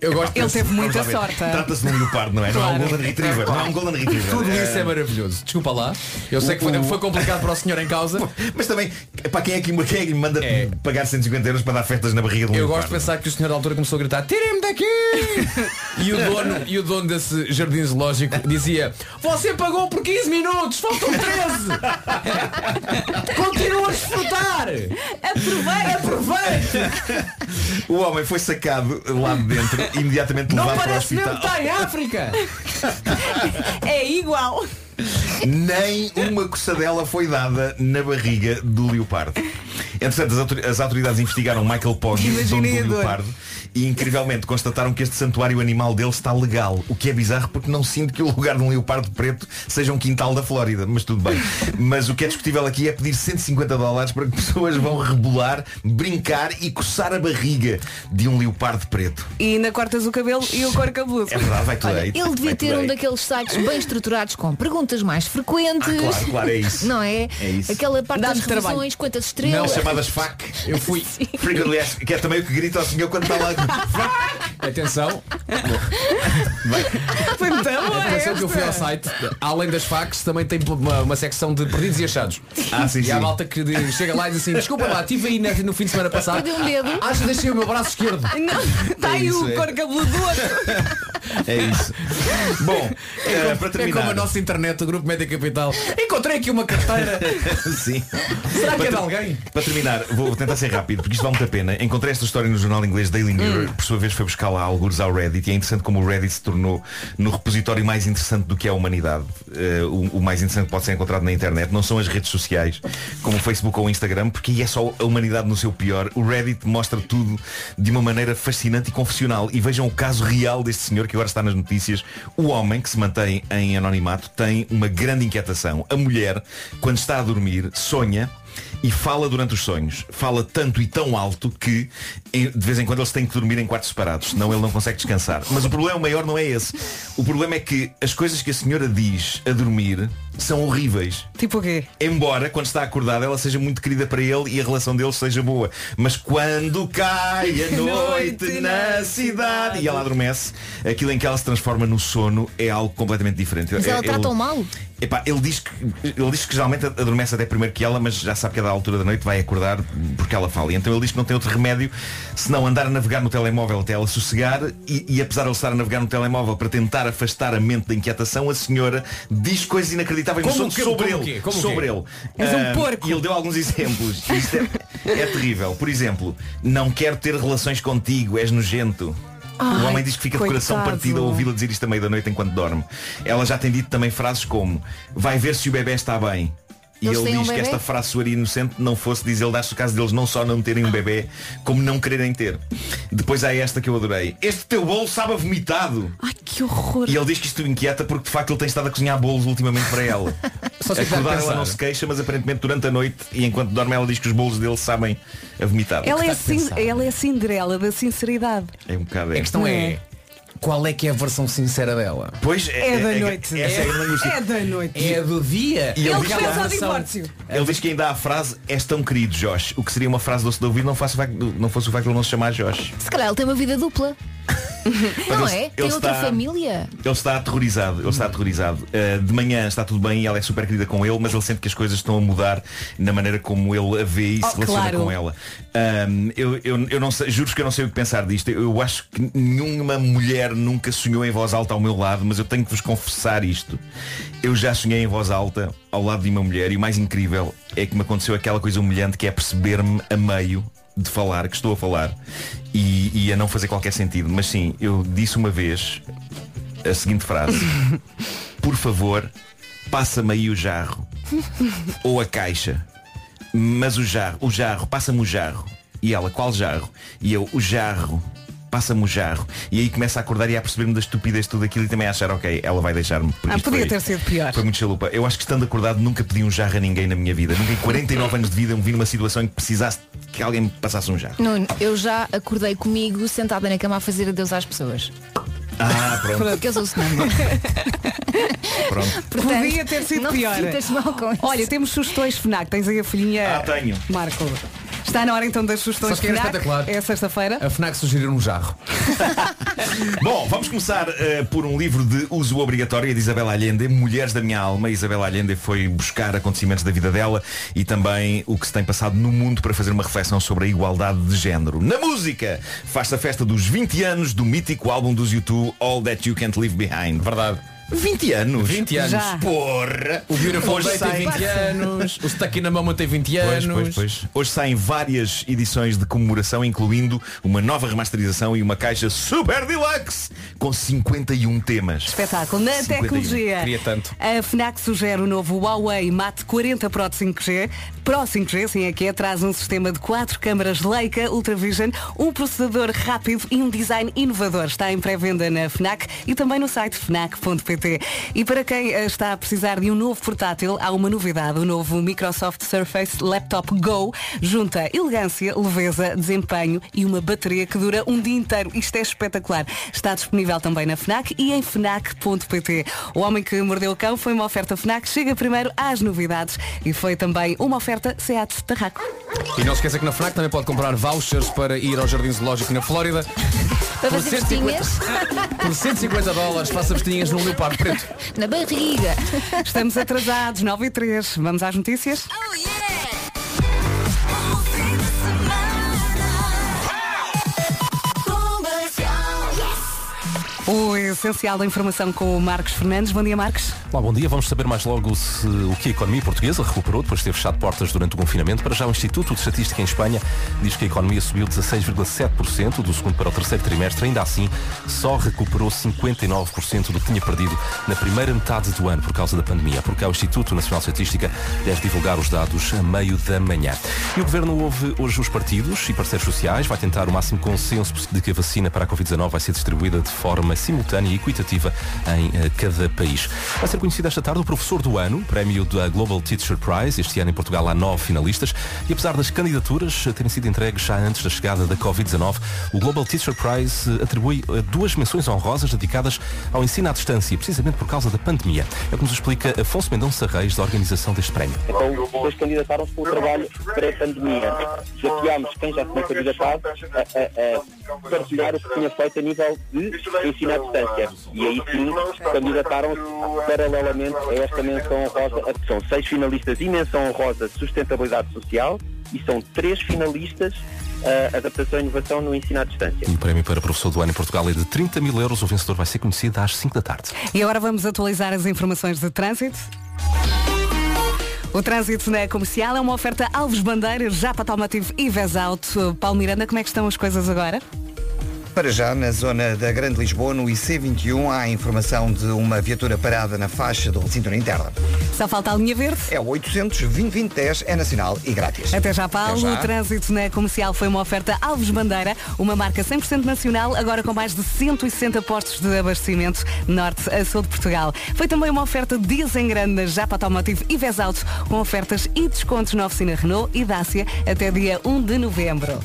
Eu gosto Ele teve muita sorte. Trata-se de um leopardo, não é? Não é um Claro. Golden Retriever. Não é um Golden Retriever. Tudo É- isso é maravilhoso. Desculpa lá. Eu sei que foi, foi complicado para o senhor em causa. Mas também, para quem é que, quem é que me manda pagar 150 euros para dar festas na barriga de um Eu gosto de pensar que o senhor da altura começou a gritar Tirem-me daqui! e, o dono, e o dono desse jardim zoológico dizia Você pagou por 15 minutos, faltam 13! Continua a desfrutar! Aproveita! Aproveita! O homem foi sacado lá de dentro imediatamente Não levado para o parece mesmo hospital. que está em África! É igual. Nem uma coçadela foi dada na barriga do leopardo. Entretanto, as, autor- as autoridades investigaram Michael Poggi, dono do leopardo, e incrivelmente constataram que este santuário animal dele está legal. O que é bizarro porque não sinto que o lugar de um leopardo preto seja um quintal da Flórida, mas tudo bem. Mas o que é discutível aqui é pedir 150 dólares para que pessoas vão rebolar, brincar e coçar a barriga de um leopardo preto. E ainda cortas o cabelo e o couro cabeludo. É verdade, vai tudo Olha, aí. ele devia Vai ter um aí. daqueles sites bem estruturados com perguntas mais frequentes. Ah, claro, claro, é isso. Não é? É isso. Aquela parte das revisões, quantas Não, estrelas. chamadas FAC. Eu fui. Frequently asked, que é também o que grita ao senhor quando está lá. Atenção, Foi muito boa atenção que eu fui ao site. Além das fax, também tem uma, uma secção de perdidos e achados. Ah, sim, E há sim. malta que chega lá e diz assim, desculpa lá, estive aí na- no fim de semana passado. Perdi um dedo. Acho que deixei o meu braço esquerdo. Não, está aí isso, o é. couro cabeludo do outro. É isso. Bom, eh, para É como terminar. a nossa internet, o Grupo Média Capital. Encontrei aqui uma carteira. Sim. Será que é de alguém? Para terminar, vou tentar ser rápido, porque isto vale muito a pena. Encontrei esta história no jornal inglês Daily Mirror, por sua vez foi buscar lá alguns ao Reddit e é interessante como o Reddit se tornou no repositório mais interessante do que é a humanidade. Eh, o, o mais interessante pode ser encontrado na internet, não são as redes sociais, como o Facebook ou o Instagram, porque aí é só a humanidade no seu pior. O Reddit mostra tudo de uma maneira fascinante e confessional. E vejam o caso real deste senhor que agora está nas notícias. O homem que se mantém em anonimato tem uma grande inquietação. A mulher, quando está a dormir, sonha e fala durante os sonhos. Fala tanto e tão alto que de vez em quando eles têm que dormir em quartos separados, senão ele não consegue descansar. Mas o problema maior não é esse. O problema é que as coisas que a senhora diz a dormir são horríveis. Tipo o quê? Embora quando está acordada ela seja muito querida para ele e a relação deles seja boa. Mas quando cai a noite na cidade e ela adormece, aquilo em que ela se transforma no sono é algo completamente diferente. Mas ela Ele- trata-o mal. Epá, ele diz que ele diz que geralmente adormece até primeiro que ela, mas já sabe que a da altura da noite vai acordar porque ela fala. E então ele diz que não tem outro remédio senão andar a navegar no telemóvel até ela sossegar e, e apesar de ele estar a navegar no telemóvel para tentar afastar a mente da inquietação, a senhora diz coisas inacreditáveis no Como o sobre Como o ele. quê? Como o sobre quê? ele. És um Ah, porco. E ele deu alguns exemplos. Isto é, é terrível. Por exemplo, não quero ter relações contigo, és nojento. o Ai, homem diz que fica de coração coitado. partido ao ouvi-la dizer isto à meia da noite enquanto dorme. Ela já tem dito também frases como vai ver se o bebê está bem. E Eles ele têm um diz que esta frase soaria inocente não fosse diz ele dar-se o caso deles não só não terem um bebê, como não quererem ter. Depois há esta que eu adorei. Este teu bolo sabe a vomitado. Ai, que horror. E ele diz que isto o inquieta porque de facto ele tem estado a cozinhar bolos ultimamente para ela. Só se Acordar ela não se queixa, mas aparentemente durante a noite e enquanto dorme ela diz que os bolos dele sabem a vomitado. Ela é, a ela é a Cinderela da sinceridade. É um bocado A é. questão é, qual é que é a versão sincera dela? Pois É da noite. Essa é grande angústia. É da noite. É do dia. E ele Ele diz que ao divórcio. Ele diz que ainda há a frase És tão querido, Josh O que seria uma frase doce de ouvir não, fosse o facto- não fosse o facto de ele não se chamar Josh Se calhar ele tem uma vida dupla. Não Ele- é? ele Tem outra está- família? Ele está aterrorizado, ele está aterrorizado. Uh, de manhã está tudo bem e ela é super querida com ele, mas ele sente que as coisas estão a mudar na maneira como ele a vê e se Oh, relaciona claro. com ela. Um, eu, eu, eu não sei, juro que eu não sei o que pensar disto. Eu acho que nenhuma mulher nunca sonhou em voz alta ao meu lado, mas eu tenho que vos confessar isto. Eu já sonhei em voz alta ao lado de uma mulher e o mais incrível é que me aconteceu aquela coisa humilhante que é perceber-me a meio de falar, que estou a falar e, e a não fazer qualquer sentido. Mas sim, eu disse uma vez a seguinte frase. Por favor, passa-me aí o jarro. Ou a caixa. Mas o jarro, o jarro, passa-me o jarro. E ela, qual jarro? E eu, o jarro. Passa-me o jarro. E aí começa a acordar e a perceber-me da estupidez de tudo aquilo e também a achar, ok, ela vai deixar-me. Ah, podia foi- ter sido pior. Foi muito chalupa. Eu acho que estando acordado nunca pedi um jarro a ninguém na minha vida. Nunca em 49 anos de vida me vi numa situação em que precisasse que alguém me passasse um jarro. Nuno, eu já acordei comigo sentada na cama a fazer adeus às pessoas. Ah, pronto. Porque eu sou sonâmbula. Pronto. Portanto, Podia ter sido não pior. te mal com isso. Olha, temos sugestões FNAC. Tens aí a folhinha. Ah, tenho. Marco. Está na hora então das sugestões Sabes que era FNAC. espetacular? É sexta-feira. A FNAC sugeriu um jarro. Bom, vamos começar eh, por um livro de uso obrigatório de Isabela Allende, Mulheres da Minha Alma. Isabela Allende foi buscar acontecimentos da vida dela e também o que se tem passado no mundo para fazer uma reflexão sobre a igualdade de género. Na música, faz-se a festa dos 20 anos do mítico álbum dos YouTube All That You Can't Leave Behind. Verdade. 20 anos? 20 anos. Já. Porra! O Beautiful Day tem sai- 20 anos. O Stuck in a Moment tem 20 Pois, anos. pois, pois. Hoje saem várias edições de comemoração, incluindo uma nova remasterização e uma caixa super deluxe com 51 temas. Espetáculo. Na 51. tecnologia. Queria tanto. A FNAC sugere o novo Huawei Mate 40 Pro 5G. Pro 5G, sim, aqui é, traz um sistema de quatro câmaras Leica Ultravision, um processador rápido e um design inovador. Está em pré-venda na FNAC e também no site fnac.pt. E para quem eh, está a precisar de um novo portátil, há uma novidade. O novo Microsoft Surface Laptop Go junta elegância, leveza, desempenho e uma bateria que dura um dia inteiro. Isto é espetacular. Está disponível também na FNAC e em fnac.pt. O Homem que Mordeu o Cão foi uma oferta FNAC. Chega primeiro às novidades e foi também uma oferta SEAT Tarraco. E não se esqueça que na FNAC também pode comprar vouchers para ir ao Jardim Zoológico na Flórida. Para Por fazer 150, vestinhas por 150 dólares faça vestinhas num leopardo preto. na barriga. Estamos atrasados, 9 e 3. Vamos às notícias? O essencial da informação com o Marcos Fernandes. Bom dia, Marcos. Olá, bom dia. Vamos saber mais logo se, o que a economia portuguesa recuperou depois de ter fechado portas durante o confinamento. Para já, o Instituto de Estatística em Espanha diz que a economia subiu 16,7% do segundo para o terceiro trimestre. Ainda assim, só recuperou 59% do que tinha perdido na primeira metade do ano por causa da pandemia. Porque o Instituto Nacional de Estatística deve divulgar os dados a meio da manhã. E o Governo ouve hoje os partidos e parceiros sociais. Vai tentar o máximo consenso de que a vacina para a Covid-19 vai ser distribuída de forma simultânea e equitativa em eh, cada país. Vai ser conhecido esta tarde o professor do ano, prémio da Global Teacher Prize. Este ano em Portugal há nove finalistas e apesar das candidaturas eh, terem sido entregues já antes da chegada da Covid-19, o Global Teacher Prize eh, atribui duas menções honrosas dedicadas ao ensino à distância, precisamente por causa da pandemia. É o que nos explica Afonso Mendonça Reis, da organização deste prémio. Então, depois candidataram-se pelo trabalho pré-pandemia. Desafiámos quem já tinha candidatado a, a, a partilhar o que tinha feito a nível de ensino à distância. E aí sim, candidataram-se paralelamente a esta menção honrosa. São seis finalistas e menção honrosa de sustentabilidade social e são três finalistas a adaptação e inovação no ensino à distância. E o prémio para professor do ano em Portugal é de 30 mil euros. O vencedor vai ser conhecido às 5 da tarde. E agora vamos atualizar as informações de trânsito. O trânsito na comercial é uma oferta Alves Bandeiras, Japa Automotivo e Vesauto. Paulo Miranda, como é que estão as coisas agora? Para já, na zona da Grande Lisboa, no IC21, há informação de uma viatura parada na faixa do recinto interna. Só falta a linha verde. É o 800 2010 é nacional e grátis. Até já, Paulo. Até já. O trânsito na comercial foi uma oferta Alves Bandeira, uma marca 100% nacional, agora com mais de 160 postos de abastecimento norte a sul de Portugal. Foi também uma oferta dias em grande na Japa Automotivo e Vesauto, com ofertas e descontos na oficina Renault e Dácia até dia 1 de novembro.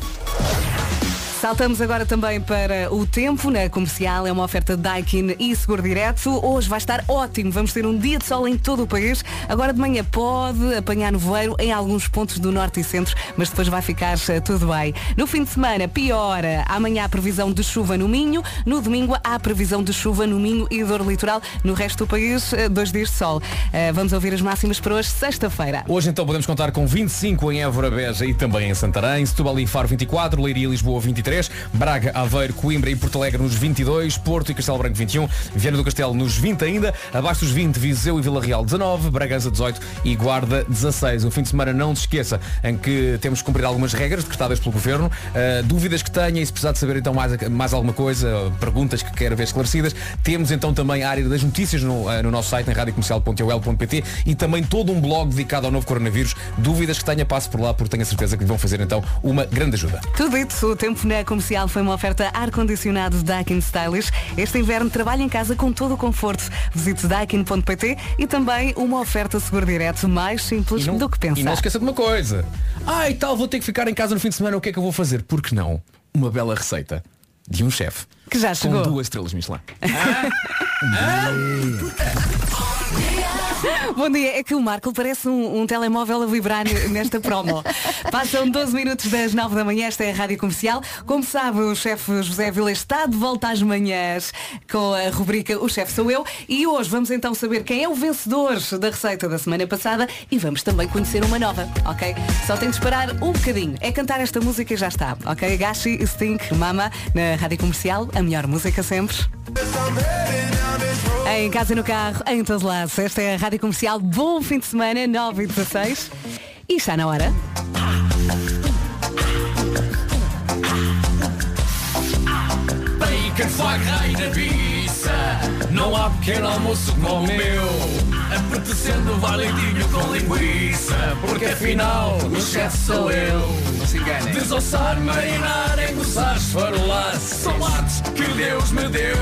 Saltamos agora também para o tempo na comercial. É uma oferta Daikin e Seguro Direto. Hoje vai estar ótimo. Vamos ter um dia de sol em todo o país. Agora de manhã pode apanhar nevoeiro em alguns pontos do norte e centro, mas depois vai ficar eh, tudo bem. No fim de semana, piora. Amanhã há previsão de chuva no Minho. No domingo há previsão de chuva no Minho e dor litoral. No resto do país, eh, dois dias de sol. Eh, Vamos ouvir as máximas para hoje, sexta-feira. Hoje então podemos contar com 25 em Évora, Beja e também em Santarém, Setúbal e Faro 24, Leiria e Lisboa 23, Braga, Aveiro, Coimbra e Porto Alegre nos 22, Porto e Castelo Branco 21, Viana do Castelo nos 20 ainda, abaixo dos 20 Viseu e Vila Real 19, Bragança 18 e Guarda 16. Um fim de semana não se esqueça em que temos que cumprir algumas regras decretadas pelo Governo, Uh, dúvidas que tenha e se precisar de saber então mais, mais alguma coisa, perguntas que queira ver esclarecidas, temos então também a área das notícias no, uh, no nosso site em radiocomercial.ol.pt e também todo um blog dedicado ao novo coronavírus. Dúvidas que tenha, passe por lá porque tenho a certeza que lhe vão fazer então uma grande ajuda. Tudo isso, o tempo na comercial foi uma oferta ar-condicionado Daikin Stylish. Este inverno trabalha em casa com todo o conforto. Visite daikin.pt e também uma oferta seguro direto mais simples do que pensar. E não esqueça de uma coisa. Ah, e tal, vou ter que ficar em casa no fim de semana, o que é que eu vou fazer? Por que não? Uma bela receita de um chefe. Que já chegou. Com duas estrelas Michelin. Bom dia, é que o Marco parece um, um telemóvel a vibrar nesta promo. Passam 12 minutos das 9 da manhã, esta é a Rádio Comercial. Como sabe, o chefe José Vila está de volta às manhãs com a rubrica O Chefe Sou Eu e hoje vamos então saber quem é o vencedor da receita da semana passada e vamos também conhecer uma nova, ok? Só tem de esperar um bocadinho. É cantar esta música e já está, ok? Gashi, Stink, Mama, na Rádio Comercial, a melhor música sempre. Em casa e no carro, em todo lado. Esta é a Rádio Comercial. Bom fim de semana, 9 e 16. E está na hora. Bacon, foie gras e nabiça Não há pequeno almoço como o meu Apetecendo valentinho com linguiça. Porque afinal o chefe sou eu. Desossar, marinar, engrossar, esfarolar São artes que Deus me deu.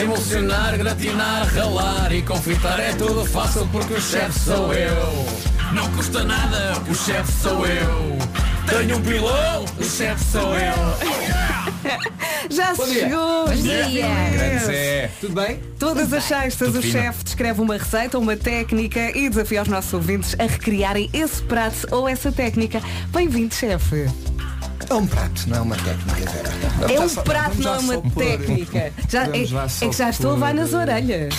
Emulsionar, gratinar, ralar e confitar É tudo fácil porque o chefe sou eu. Não custa nada, o chefe sou eu. Tenho um pilão, o chefe sou eu Já Bom dia. chegou! Bom dia. Grande Zé. Tudo bem? Todas as sextas o chefe descreve uma receita, uma técnica e desafia os nossos ouvintes a recriarem esse prato ou essa técnica. Bem-vindo, chefe. É um prato, não é uma técnica. Vamos É um só- prato, não é uma técnica. Já, é, é que já estou a levar nas orelhas.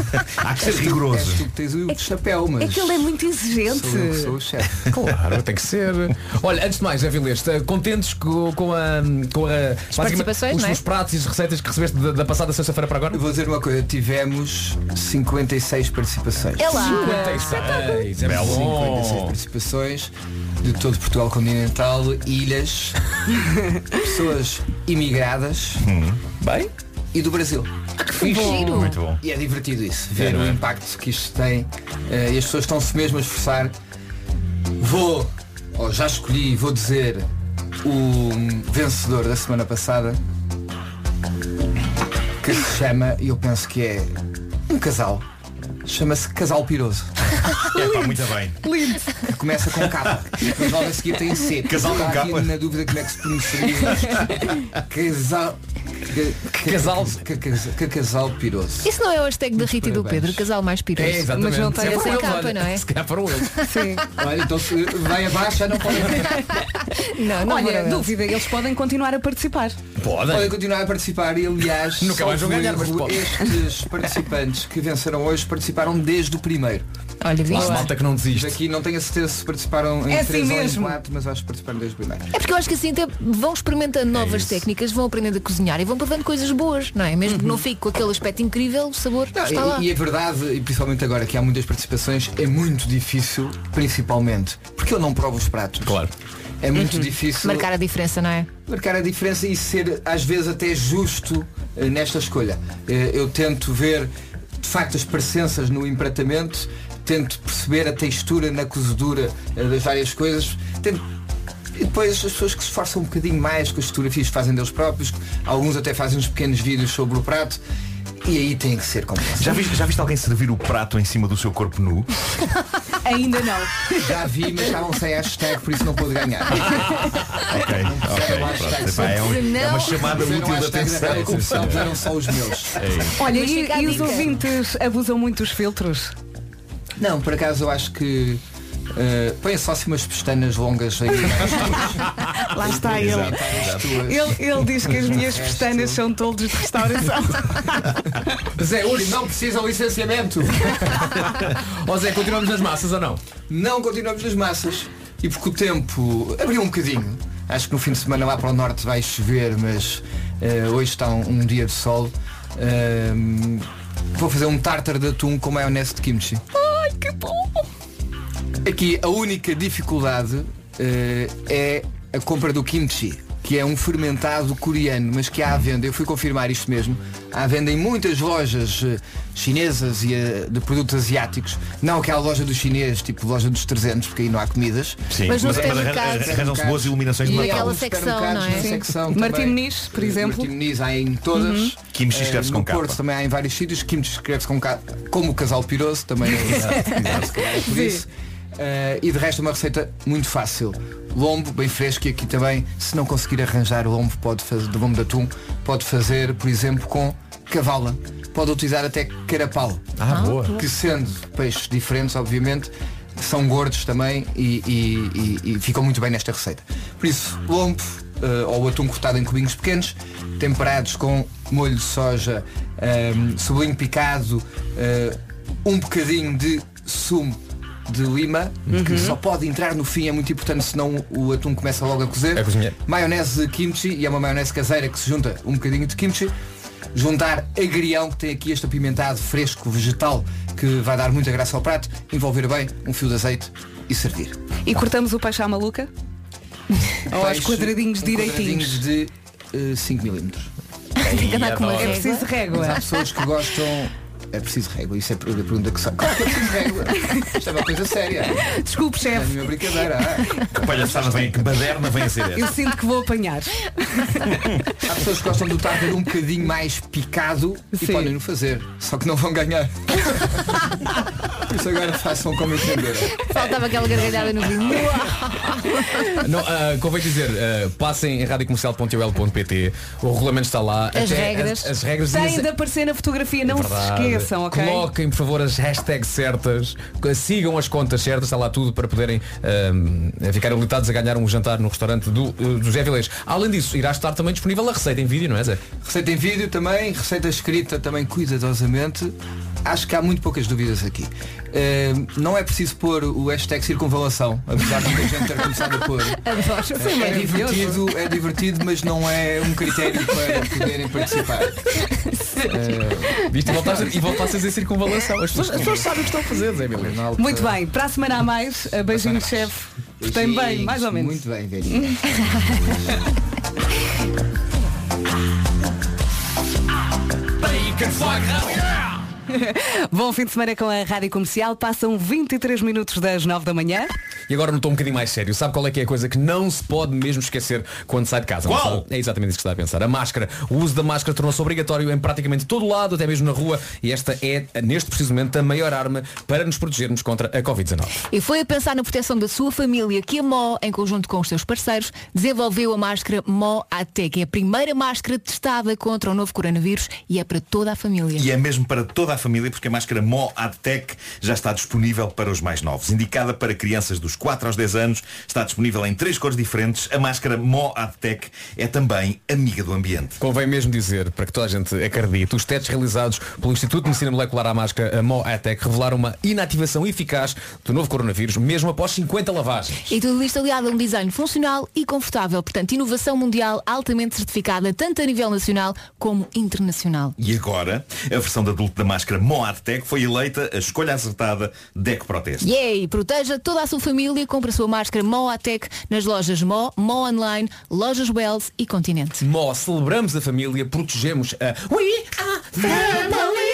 Há que ser rigoroso. tu que tens o chapéu, mas É que ele é muito exigente. sou eu sou o chefe. Claro, tem que ser. Olha, antes de mais, Vileste, eh, contentes com, com a. Com a participações, os, não é? os pratos e as receitas que recebeste da, da passada sexta-feira para agora? Eu vou dizer uma coisa, tivemos 56 participações. É lá. 56, é bom. 56 participações de todo Portugal continental, ilhas, pessoas imigradas Bem. e do Brasil. que fixe. Giro. Muito bom. E é divertido isso, ver É, o é? impacto que isto tem eh, e as pessoas estão-se mesmo a esforçar. Vou, ou já escolhi, vou dizer o vencedor da semana passada que se chama, e eu penso que é um casal. Chama-se Casal Piroso. É pá, muito bem. Lindo. Que começa com capa. E depois logo a seguir tem C. Casal com capa? na dúvida como é que se pronunciaria. Casal. que- Casal. que- que- que casal piroso. Isso não é o hashtag da Rita e do. Pedro, casal mais piroso. É, exatamente. Mas não tem essa capa, não é? Se calhar foram eles. Sim. Olha, então se vai abaixo já não pode. Não, não Olha, dúvida, eles podem continuar a participar. Podem. Podem continuar a participar e aliás Nunca mais vão ganhar, mas podem. estes participantes que venceram hoje participaram desde o primeiro. Olha, viste? malta que não desiste. Daqui não tenho a certeza se participaram em É assim três ou em mesmo. quatro, mas acho que participaram desde o primeiro. É porque eu acho que assim até vão experimentando novas isso. técnicas, vão aprendendo a cozinhar e vão provando coisas boas, não é? Mesmo que não fique com aquele aspecto incrível, o sabor Não, está lá. e, e a verdade, e principalmente agora que há muitas participações, é muito difícil, principalmente, porque eu não provo os pratos. Claro. É muito difícil Marcar a diferença, não é? marcar a diferença e ser às vezes até justo eh, nesta escolha. Eh, eu tento ver de facto as parecenças no empratamento, tento perceber a textura na cozedura eh, das várias coisas, tento e depois as pessoas que se esforçam um bocadinho mais com as fotografias que fazem deles próprios, alguns até fazem uns pequenos vídeos sobre o prato e aí tem que ser complexo. Já viste, já viste alguém servir o prato em cima do seu corpo nu? Ainda não. Já vi, mas estavam sem hashtag, por isso não pude ganhar. Ok, ok. pronto. É, um- é uma chamada útil de atenção. Comercial, puseram só os meus. Olha, Mas e, e os ouvintes abusam muito dos filtros? Não, por acaso eu acho que uh, põe só assim umas pestanas longas aí. Lá está ele. Exato, exato. Ele, ele diz que as minhas pestanas são toldos de restauração. Zé, hoje não precisam licenciamento. Ó Zé, continuamos nas massas ou não? Não continuamos nas massas. E porque o tempo abriu um bocadinho. Acho que no fim de semana lá para o norte vai chover, mas eh, hoje está um, um dia de sol. Ahm, vou fazer um tartar de atum com maionese de kimchi. Ai, que bom! Aqui a única dificuldade eh, é a compra do kimchi, que é um fermentado coreano, mas que há à venda, eu fui confirmar isto mesmo, há à venda em muitas lojas eh, chinesas e eh, de produtos asiáticos, não aquela loja dos chineses, tipo loja dos 300, porque aí não há comidas. Sim, Mas no mas- mas arranjam-se boas iluminações de E Natal. aquela secção, não é? Secção Martim. Muniz, por exemplo. Martim Muniz há em todas. Uhum. Kimchi Eh, escreve-se no com capa. Porto também há em vários sítios. Kimchi escreve-se com K, como o casal piroso, também é, exato, é por Sim. isso. Eh, e de resto é uma receita muito fácil. Lombo, bem fresco e aqui também, se não conseguir arranjar o lombo pode fazer, de lombo de atum, pode fazer, por exemplo, com cavala. Pode utilizar até carapau. Ah, boa. Que sendo peixes diferentes, obviamente, são gordos também e, e- e- e ficam muito bem nesta receita. Por isso, lombo eh, ou atum cortado em cubinhos pequenos, temperados com molho de soja, ehm, cebolinho picado, eh, um bocadinho de sumo de lima, que Uhum. só pode entrar no fim, é muito importante, senão o atum começa logo a cozer. A cozinhar. Maionese de kimchi, e é uma maionese caseira que se junta um bocadinho de kimchi. Juntar agrião, que tem aqui este apimentado fresco, vegetal, que vai dar muita graça ao prato, envolver bem um fio de azeite e servir. E cortamos o peixe à maluca? Ou aos quadradinhos direitinhos? quadradinhos de 5 milímetros. Que andar com uma É preciso régua. Mas há pessoas que gostam. É preciso régua, isso é a pergunta que sabe. Claro que é preciso régua. Isto é uma coisa séria. Desculpe, é chefe. nenhuma brincadeira. ah. Que palhaçada vem, que baderna vem a ser Eu sinto que vou apanhar. Há pessoas que gostam do tartar um bocadinho mais picado e Sim. podem o fazer. Só que não vão ganhar. Por isso agora façam como entenderam. Faltava aquela gargalhada no vinho. Não, ah, convém dizer, ah, passem em radiocomercial.ol.pt O regulamento está lá. As Até regras. As, as regras Têm de aparecer na fotografia, não se Verdade. Ok? Coloquem, por favor, as hashtags certas, sigam as contas certas, está lá tudo para poderem ahm, ficar habilitados a ganhar um jantar no restaurante do, uh, do Zé Vilês. Além disso, irá estar também disponível a receita em vídeo, não é Zé? Receita em vídeo também, receita escrita também cuidadosamente. Acho que há muito poucas dúvidas aqui. Eh, não é preciso pôr o hashtag circunvalação, apesar de muita gente ter começado a pôr. Adoro. Foi É divertido, é divertido, mas não é um critério para poderem participar. Eh, Viste? E voltaste, e voltaste a dizer circunvalação. As pessoas, as pessoas sabem o que estão a fazer, Zé. Muito bem, para a semana a mais, a beijinho chefe. Tem bem, mais ou menos. Muito bem, velhinho. Bacon. Bom fim de semana com a Rádio Comercial. Passam 23 minutos das 9 da manhã. E agora não estou um bocadinho mais sério. Sabe qual é que é a coisa que não se pode mesmo esquecer quando sai de casa? Qual? É exatamente isso que está a pensar. A máscara. O uso da máscara tornou-se obrigatório em praticamente todo o lado, até mesmo na rua. E esta é, neste preciso momento, a maior arma para nos protegermos contra a Covid-19. E foi a pensar na proteção da sua família que a Mó, em conjunto com os seus parceiros, desenvolveu a máscara Mó AT, que é a primeira máscara testada contra o novo coronavírus e é para toda a família. E é mesmo para toda a família porque a máscara Mo AdTech já está disponível para os mais novos. Indicada para crianças dos 4 aos 10 anos, está disponível em três cores diferentes. A máscara Mo AdTech é também amiga do ambiente. Convém mesmo dizer, para que toda a gente acredite, os testes realizados pelo Instituto de Medicina Molecular à Máscara, a MOATEC, revelaram uma inativação eficaz do novo coronavírus, mesmo após 50 lavagens. E tudo isto aliado a um design funcional e confortável, portanto, inovação mundial altamente certificada, tanto a nível nacional como internacional. E agora, a versão de adulto da máscara Mo AdTech foi eleita a escolha acertada da Eco Proteste. Yay! Proteja toda a sua família, compre a sua máscara Moatec nas lojas Mo, Mo Online, lojas Wells e Continente. Mó, celebramos a família, protegemos a... We are family!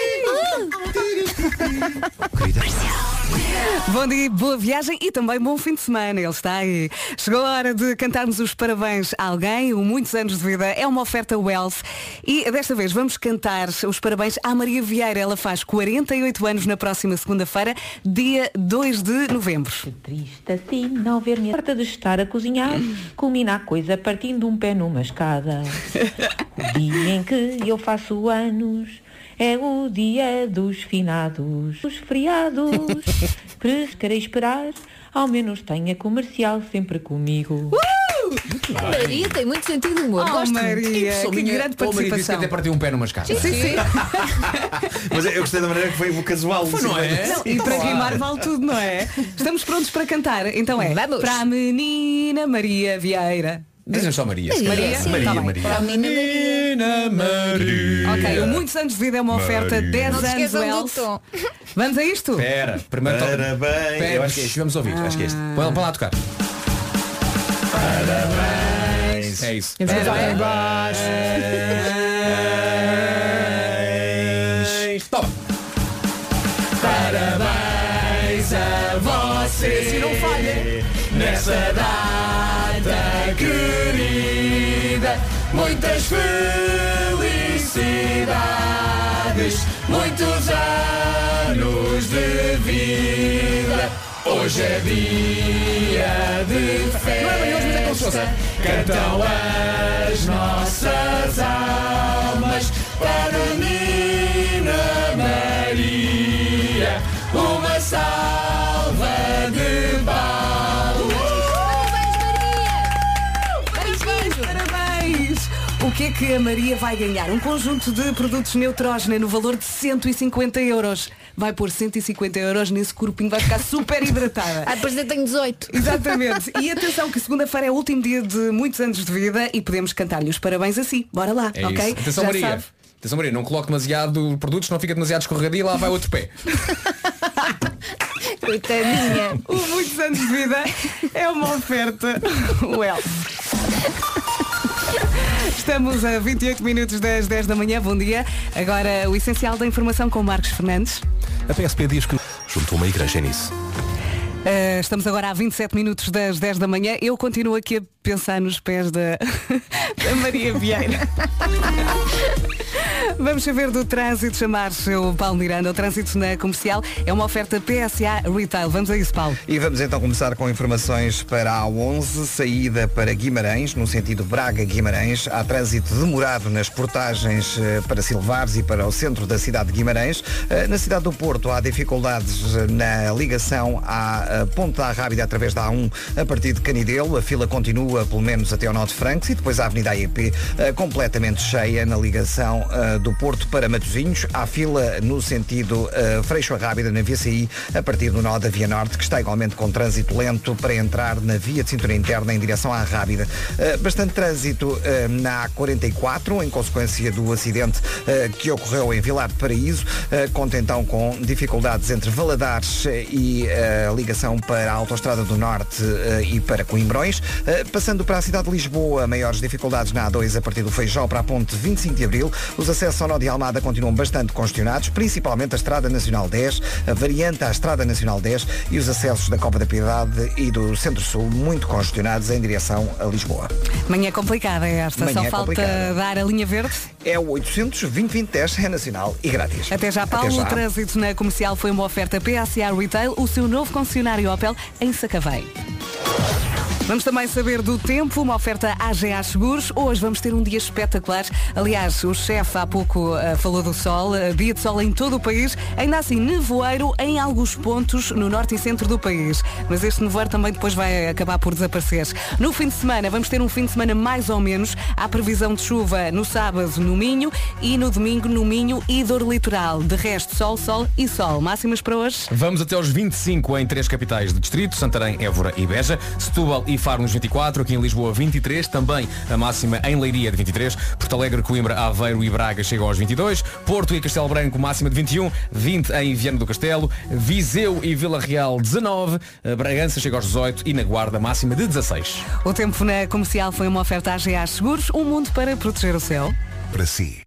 Bom dia, boa viagem e também bom fim de semana. Ele está aí. Chegou a hora de cantarmos os parabéns a alguém. O Muitos Anos de Vida é uma oferta Wells. E desta vez vamos cantar os parabéns à Maria Vieira. Ela faz 48 anos na próxima segunda-feira, dia 2 de novembro. Triste assim não ver-me a de estar a cozinhar Culmina a coisa partindo um pé numa escada O dia em que eu faço anos É o dia dos finados Os feriados Querei esperar Ao menos tenha comercial sempre comigo Maria tem muito sentido de humor. Oh, Gosto Maria, que grande Oh, Maria disse que participação. até partiu um pé numa escada. Sim, sim. Mas eu gostei da maneira que foi o casual. Foi, não é? Não, e para rimar vale tudo, não é? Estamos prontos para cantar. Então é para a menina Maria Vieira. Dizem só Maria. Maria? calhar. Sim. Maria, Tá bem. Maria. Para a menina Maria. Ok, o Muitos Anos de Vida é uma oferta Maria. 10 Não se anos esqueçam do Wells. tom. Vamos a isto? Espera, primeiro Parabéns. Espera, Eu acho que é este. Vamos ouvir. Acho que é este. Põe põe lá a tocar. Parabéns. É isso. Parabéns. Toma. Parabéns a você Se não falha. Nessa data Muitas felicidades Muitos anos de vida. Hoje é dia de festa. Cantam as nossas almas Para a menina Maria. Uma salva que é que a Maria vai ganhar? Um conjunto de produtos Neutrógena no valor de 150 euros. Vai pôr 150 euros nesse corpinho, vai ficar super hidratada. Ah, depois eu tenho 18. Exatamente. E atenção que segunda-feira é o último dia de muitos anos de vida e podemos cantar-lhe os parabéns assim. Bora lá, É ok? isso. Atenção Já Maria. sabe. Atenção Maria, não coloque demasiado produtos, não fica demasiado escorregadio e lá vai outro pé. Coitadinha. O muitos anos de vida é uma oferta. Well. Estamos a 28 minutos das 10 da manhã. Bom dia. Agora o essencial da informação com Marcos Fernandes. A PSP diz que juntou uma igreja nisso. Uh, estamos agora a 27 minutos das 10 da manhã. Eu continuo aqui a pensar nos pés da, da Maria Vieira. Vamos saber do trânsito, chamar-se o Paulo Miranda. O trânsito na comercial é uma oferta PSA Retail. Vamos a isso, Paulo. E vamos então começar com informações para a 11, saída para Guimarães, no sentido Braga-Guimarães. Há trânsito demorado nas portagens eh, para Silvares e para o centro da cidade de Guimarães. Eh, Na cidade do Porto há dificuldades eh, na ligação à Ponte da Rábida através da A1 a partir de Canidelo. A fila continua pelo menos até ao Norte de Francos e depois a Avenida AEP eh, completamente cheia na ligação eh, do Porto para Matosinhos. Há fila no sentido eh, Freixo Rábida na VCI a partir do nó da Via Norte, que está igualmente com trânsito lento para entrar na via de cintura interna em direção à Rábida. Bastante trânsito na A44, em consequência do acidente que ocorreu em Vilar de Paraíso. Conta então com dificuldades entre Valadares e a ligação para a Autostrada do Norte e para Coimbrões. Passando para a cidade de Lisboa, maiores dificuldades na A2 a partir do Feijó para a ponte 25 de Abril. Os acessos ao Nó de Almada continuam bastante congestionados, principalmente a Estrada Nacional 10, a variante à Estrada Nacional 10 e os acessos da Copa da Piedade e do Centro-Sul muito congestionados em direção a Lisboa. Manhã complicada é esta. Manhã Só falta complicada. dar a linha verde. É o 800 2010 é nacional e grátis. Até já, Paulo. Até já. O trânsito na comercial foi uma oferta PSA Retail, o seu novo concessionário Opel em Sacavém. Vamos também saber do tempo, uma oferta AGA Seguros. Hoje vamos ter um dia espetacular. Aliás, o chefe há pouco eh, falou do sol, eh, dia de sol em todo o país. Ainda assim, nevoeiro em alguns pontos no norte e centro do país. Mas este nevoeiro também depois vai acabar por desaparecer. No fim de semana, vamos ter um fim de semana mais ou menos. Há previsão de chuva no sábado no Minho e no domingo no Minho e Dor Litoral. De resto, sol, sol e sol. Máximas para hoje? Vamos até aos 25 em três capitais de distrito, Santarém, Évora e Beja, Setúbal e Faro nos 24, aqui em Lisboa 23, também a máxima em Leiria de 23, Porto Alegre, Coimbra, Aveiro e Braga chegam aos 22, Porto e Castelo Branco máxima de 21, 20 em Viana do Castelo, Viseu e Vila Real 19, eh, Bragança chega aos 18 e na Guarda máxima de 16. O tempo na comercial foi uma oferta AGA Seguros, um mundo para proteger o céu. Para si.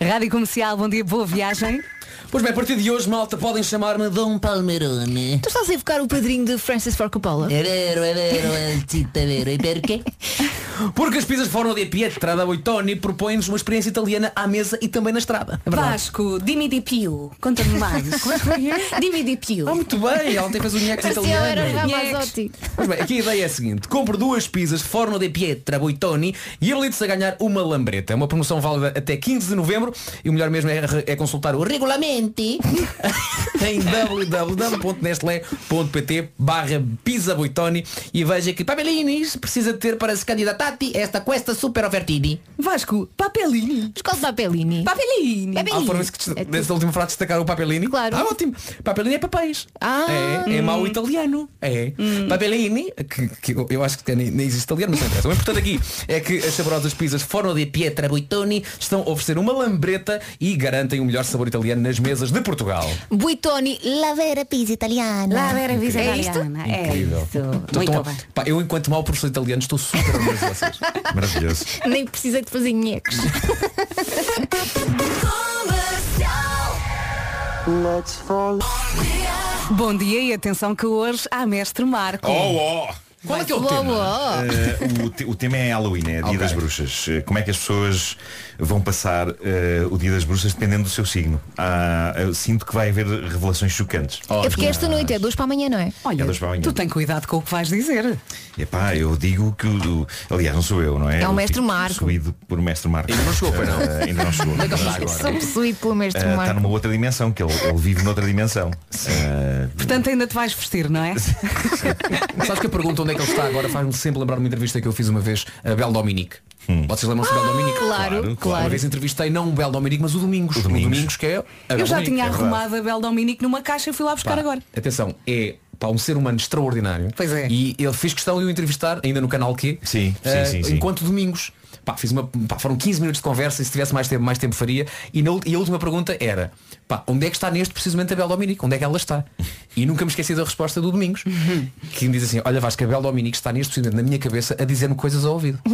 Rádio Comercial, bom dia, boa viagem. Pois bem, a partir de hoje, malta, podem chamar-me Dom Palmerone. Tu estás a evocar o padrinho de Francis Ford Coppola? É vero, é vero, é cita vero. E perché? Porque as pizzas Forno di Pietra da Boitoni propõem-nos uma experiência italiana à mesa e também na estrada. É verdade. Vasco, dimmi di più. Conta-me mais. dimmi di più. Ah, muito bem, ontem fez o nheques italiano. Pois bem, aqui a ideia é a seguinte Compre duas pizzas Forno de Pietra Boitoni E habilite-se a ganhar uma lambreta É uma promoção válida até 15 de novembro E o melhor mesmo é, é consultar o regulamento Em www.nestlé.pt barra pizza Boitoni E veja que papelinis precisa ter para se candidatati Esta questa super ofertini Vasco, papelini Escolhe papelini Papelini Ah, foram isso que dest- desta última frase destacar o papelini? Claro. Ah, ótimo. Papelini é papéis. Ah. É, é mau italiano. É. Papelini, que, que eu- eu acho que nem, nem existe italiano, mas não interessa. O importante aqui é que as saborosas pizzas Forno di Pietra Boitoni estão a oferecer uma lambreta e garantem o melhor sabor italiano nas mesas de Portugal. Buitoni, la vera pizza italiana. La vera pizza É isto? italiana. É Incrível. isto. Estou Muito tão- bem. pá, eu enquanto mau professor italiano estou super orgulhoso de vocês. Maravilhoso. Nem precisei de fazer nheques. Bom dia e atenção que hoje há mestre Marco. Oh, oh. Qual é que é o tema? Eh, o, te- o tema é Halloween, é Dia Ok. das Bruxas. Eh, como é que as pessoas vão passar eh, o Dia das Bruxas dependendo do seu signo? Ah, eu sinto que vai haver revelações chocantes. É porque esta noite é dois para amanhã, não é? Olha, É das para amanhã. tu tem cuidado com o que vais dizer. Epá, eu digo que o, o- aliás não sou eu, não é? É o mestre Marco. Possuído por mestre Marco. Ainda não chegou, não? Eh, ainda não chegou. Onde é que ele está Ainda não agora? chegou. Sou possuído pelo mestre Eh, Está Marco. numa outra dimensão, que ele, ele vive noutra dimensão. Eh, Portanto ainda te vais vestir, não é? Sabes que a pergunta onde é que ele está agora faz-me sempre lembrar uma entrevista que eu fiz uma vez a Bel Dominique. Vocês lembram-se do Bel Dominique? Claro, claro. Uma vez entrevistei não o Bel Dominique, mas o Domingos. O Domingos, que é a Bel Eu já Dominique. tinha É arrumado a Bel Dominique numa caixa e fui lá buscar Pá, agora. Atenção, é pá, um ser humano extraordinário. Pois é. E ele fez questão de o entrevistar, ainda no canal Q. Sim, sim, eh, sim, sim. Enquanto domingos. Pá, fiz uma, pá, foram 15 minutos de conversa e se tivesse mais tempo, mais tempo faria. E, na, e a última pergunta era, pá, onde é que está neste precisamente a Bel Dominique? Onde é que ela está? E nunca me esqueci da resposta do Domingos. que me diz assim, olha Vasco, a Bel Dominique está neste precisamente na minha cabeça a dizer-me coisas ao ouvido.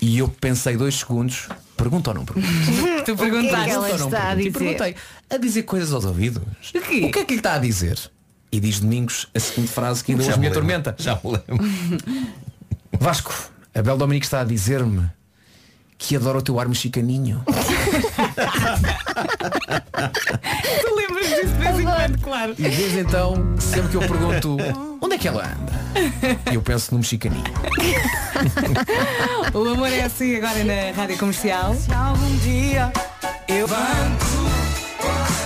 E eu pensei dois segundos, pergunta ou não pergunta? Tu o que é perguntaste. que ela Pergunta ou não está a pergunta? E dizer? perguntei, a dizer coisas aos ouvidos? O quê? O que é que lhe está a dizer? E diz Domingos a seguinte frase que ainda hoje me me lembro, atormenta. Já me lembro. Vasco, a Bel Dominique está a dizer-me que adora o teu ar mexicaninho. Tu lembras disso de vez em quando, claro. E desde então, sempre que eu pergunto onde é que ela anda? Eu penso no mexicaninho. O amor é assim agora na rádio comercial. Se algum dia eu banco,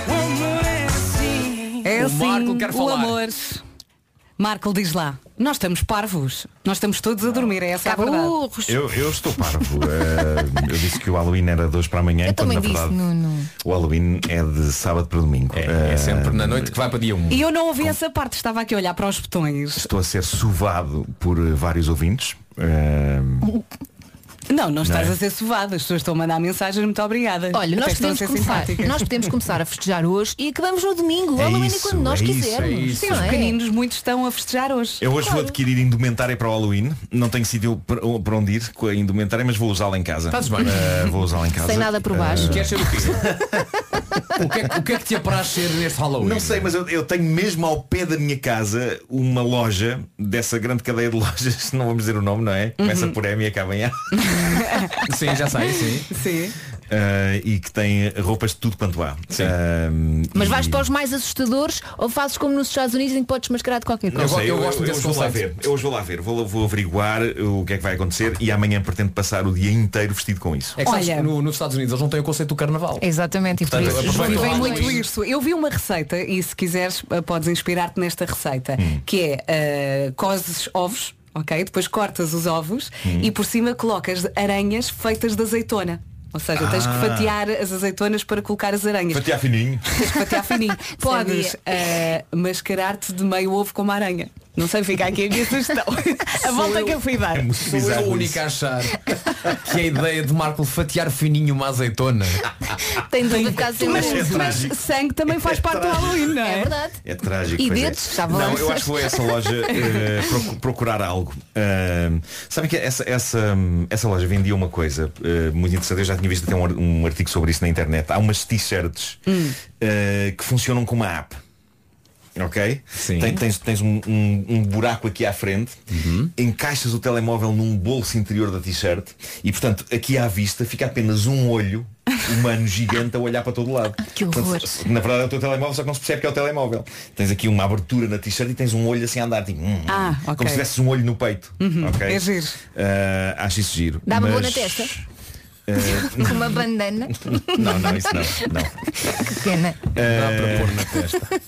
o amor é assim. É O assim, Marco quer o falar. amor. Marco diz lá, nós estamos parvos. Nós estamos todos a dormir, é essa a verdade. Eu, eu estou parvo. Eh, eu disse que o Halloween era de hoje para amanhã, Eu quando também na disse, verdade Nuno. o Halloween é de sábado para domingo. É, Eh, sempre na noite que vai para dia 1. E eu não ouvi essa parte, estava aqui a olhar para os botões. Estou a ser sovado por eh, vários ouvintes. Eh, Não, não estás Não é? a ser sovado, as pessoas estão a mandar mensagens, muito obrigada. Olha, Até nós podemos, começar, nós podemos começar a festejar hoje e acabamos no domingo. É Halloween isso, quando nós é isso, quisermos. é isso. não Os é? pequeninos muitos estão a festejar hoje. eu hoje vou adquirir indumentária para o Halloween. Não tenho sítio para para onde ir com a indumentária, mas vou usá-la em casa. Estás bem? Eh, vou usá-la em casa. Sem nada por baixo. Eh, Queres ser o quê? o, que é, o que é que te apraz ser neste Halloween? Não sei, mas eu, eu tenho mesmo ao pé da minha casa uma loja dessa grande cadeia de lojas, não vamos dizer o nome, não é? Começa por M e acaba em A. Sim, já sei, sim. Sim. Eh, e que tem roupas de tudo quanto há. Eh, Mas e- vais para os mais assustadores ou fazes como nos Estados Unidos em que podes mascarar de qualquer Não coisa? sei, eu, eu gosto eu, hoje vou lá ver. Eu hoje vou lá ver. Vou, vou averiguar o que é que vai acontecer e amanhã pretendo passar o dia inteiro vestido com isso. É que sabes Olha. que no- nos Estados Unidos eles não têm o conceito do carnaval. Exatamente, e por Portanto, isso aproveita Vivem muito isso. isso. Eu vi uma receita e se quiseres eh, podes inspirar-te nesta receita, que é cozes ovos, ok? Depois cortas os ovos e por cima colocas aranhas feitas de azeitona. Ou seja, tens que Ah. fatiar as azeitonas para colocar as aranhas. Fatiar fininho. Tens que fatiar fininho. Podes eh, mascarar-te de meio ovo com uma aranha. Não sei, fica aqui a minha sugestão. A volta que eu fui dar. Sou eu o único a achar que a ideia de Marco fatiar fininho uma azeitona. Tem de ficar sempre Mas, É mas trágico. sangue também faz parte do Halloween, não é? É verdade. É trágico. E é. dedos, estavam Não, eu acho que foi essa loja procu- procurar algo. Uh, Sabem que essa, essa, essa loja vendia uma coisa eh, muito interessante. Eu já tinha visto até um, um artigo sobre isso na internet. Há umas t-shirts eh, que funcionam como uma app. Ok? Tem- tens tens um, um- um buraco aqui à frente, encaixas o telemóvel num bolso interior da t-shirt e portanto aqui à vista fica apenas um olho humano gigante a olhar para todo lado. Que horror. Portanto, na verdade é o teu telemóvel, só que não se percebe que é o telemóvel. Tens aqui uma abertura na t-shirt e tens um olho assim a andar, tipo, hum, Ah, ok. como se tivesses um olho no peito. Uhum, ok? é giro. Ah, acho isso giro. Dá-me boa Mas, na testa. Com uma bandana. não, não, isso não. não. Que pena. Dá para pôr na testa.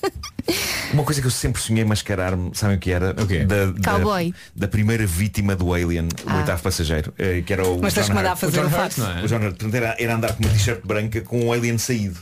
Uma coisa que eu sempre sonhei mascarar-me, sabem o que era? Da, da, Cowboy. da primeira vítima do Alien, o Ah. oitavo passageiro, eh, que era o Mas tens John que mandar Hurt. fazer o fato. não é? O John. Portanto, era, era andar com uma t-shirt branca com um alien saído.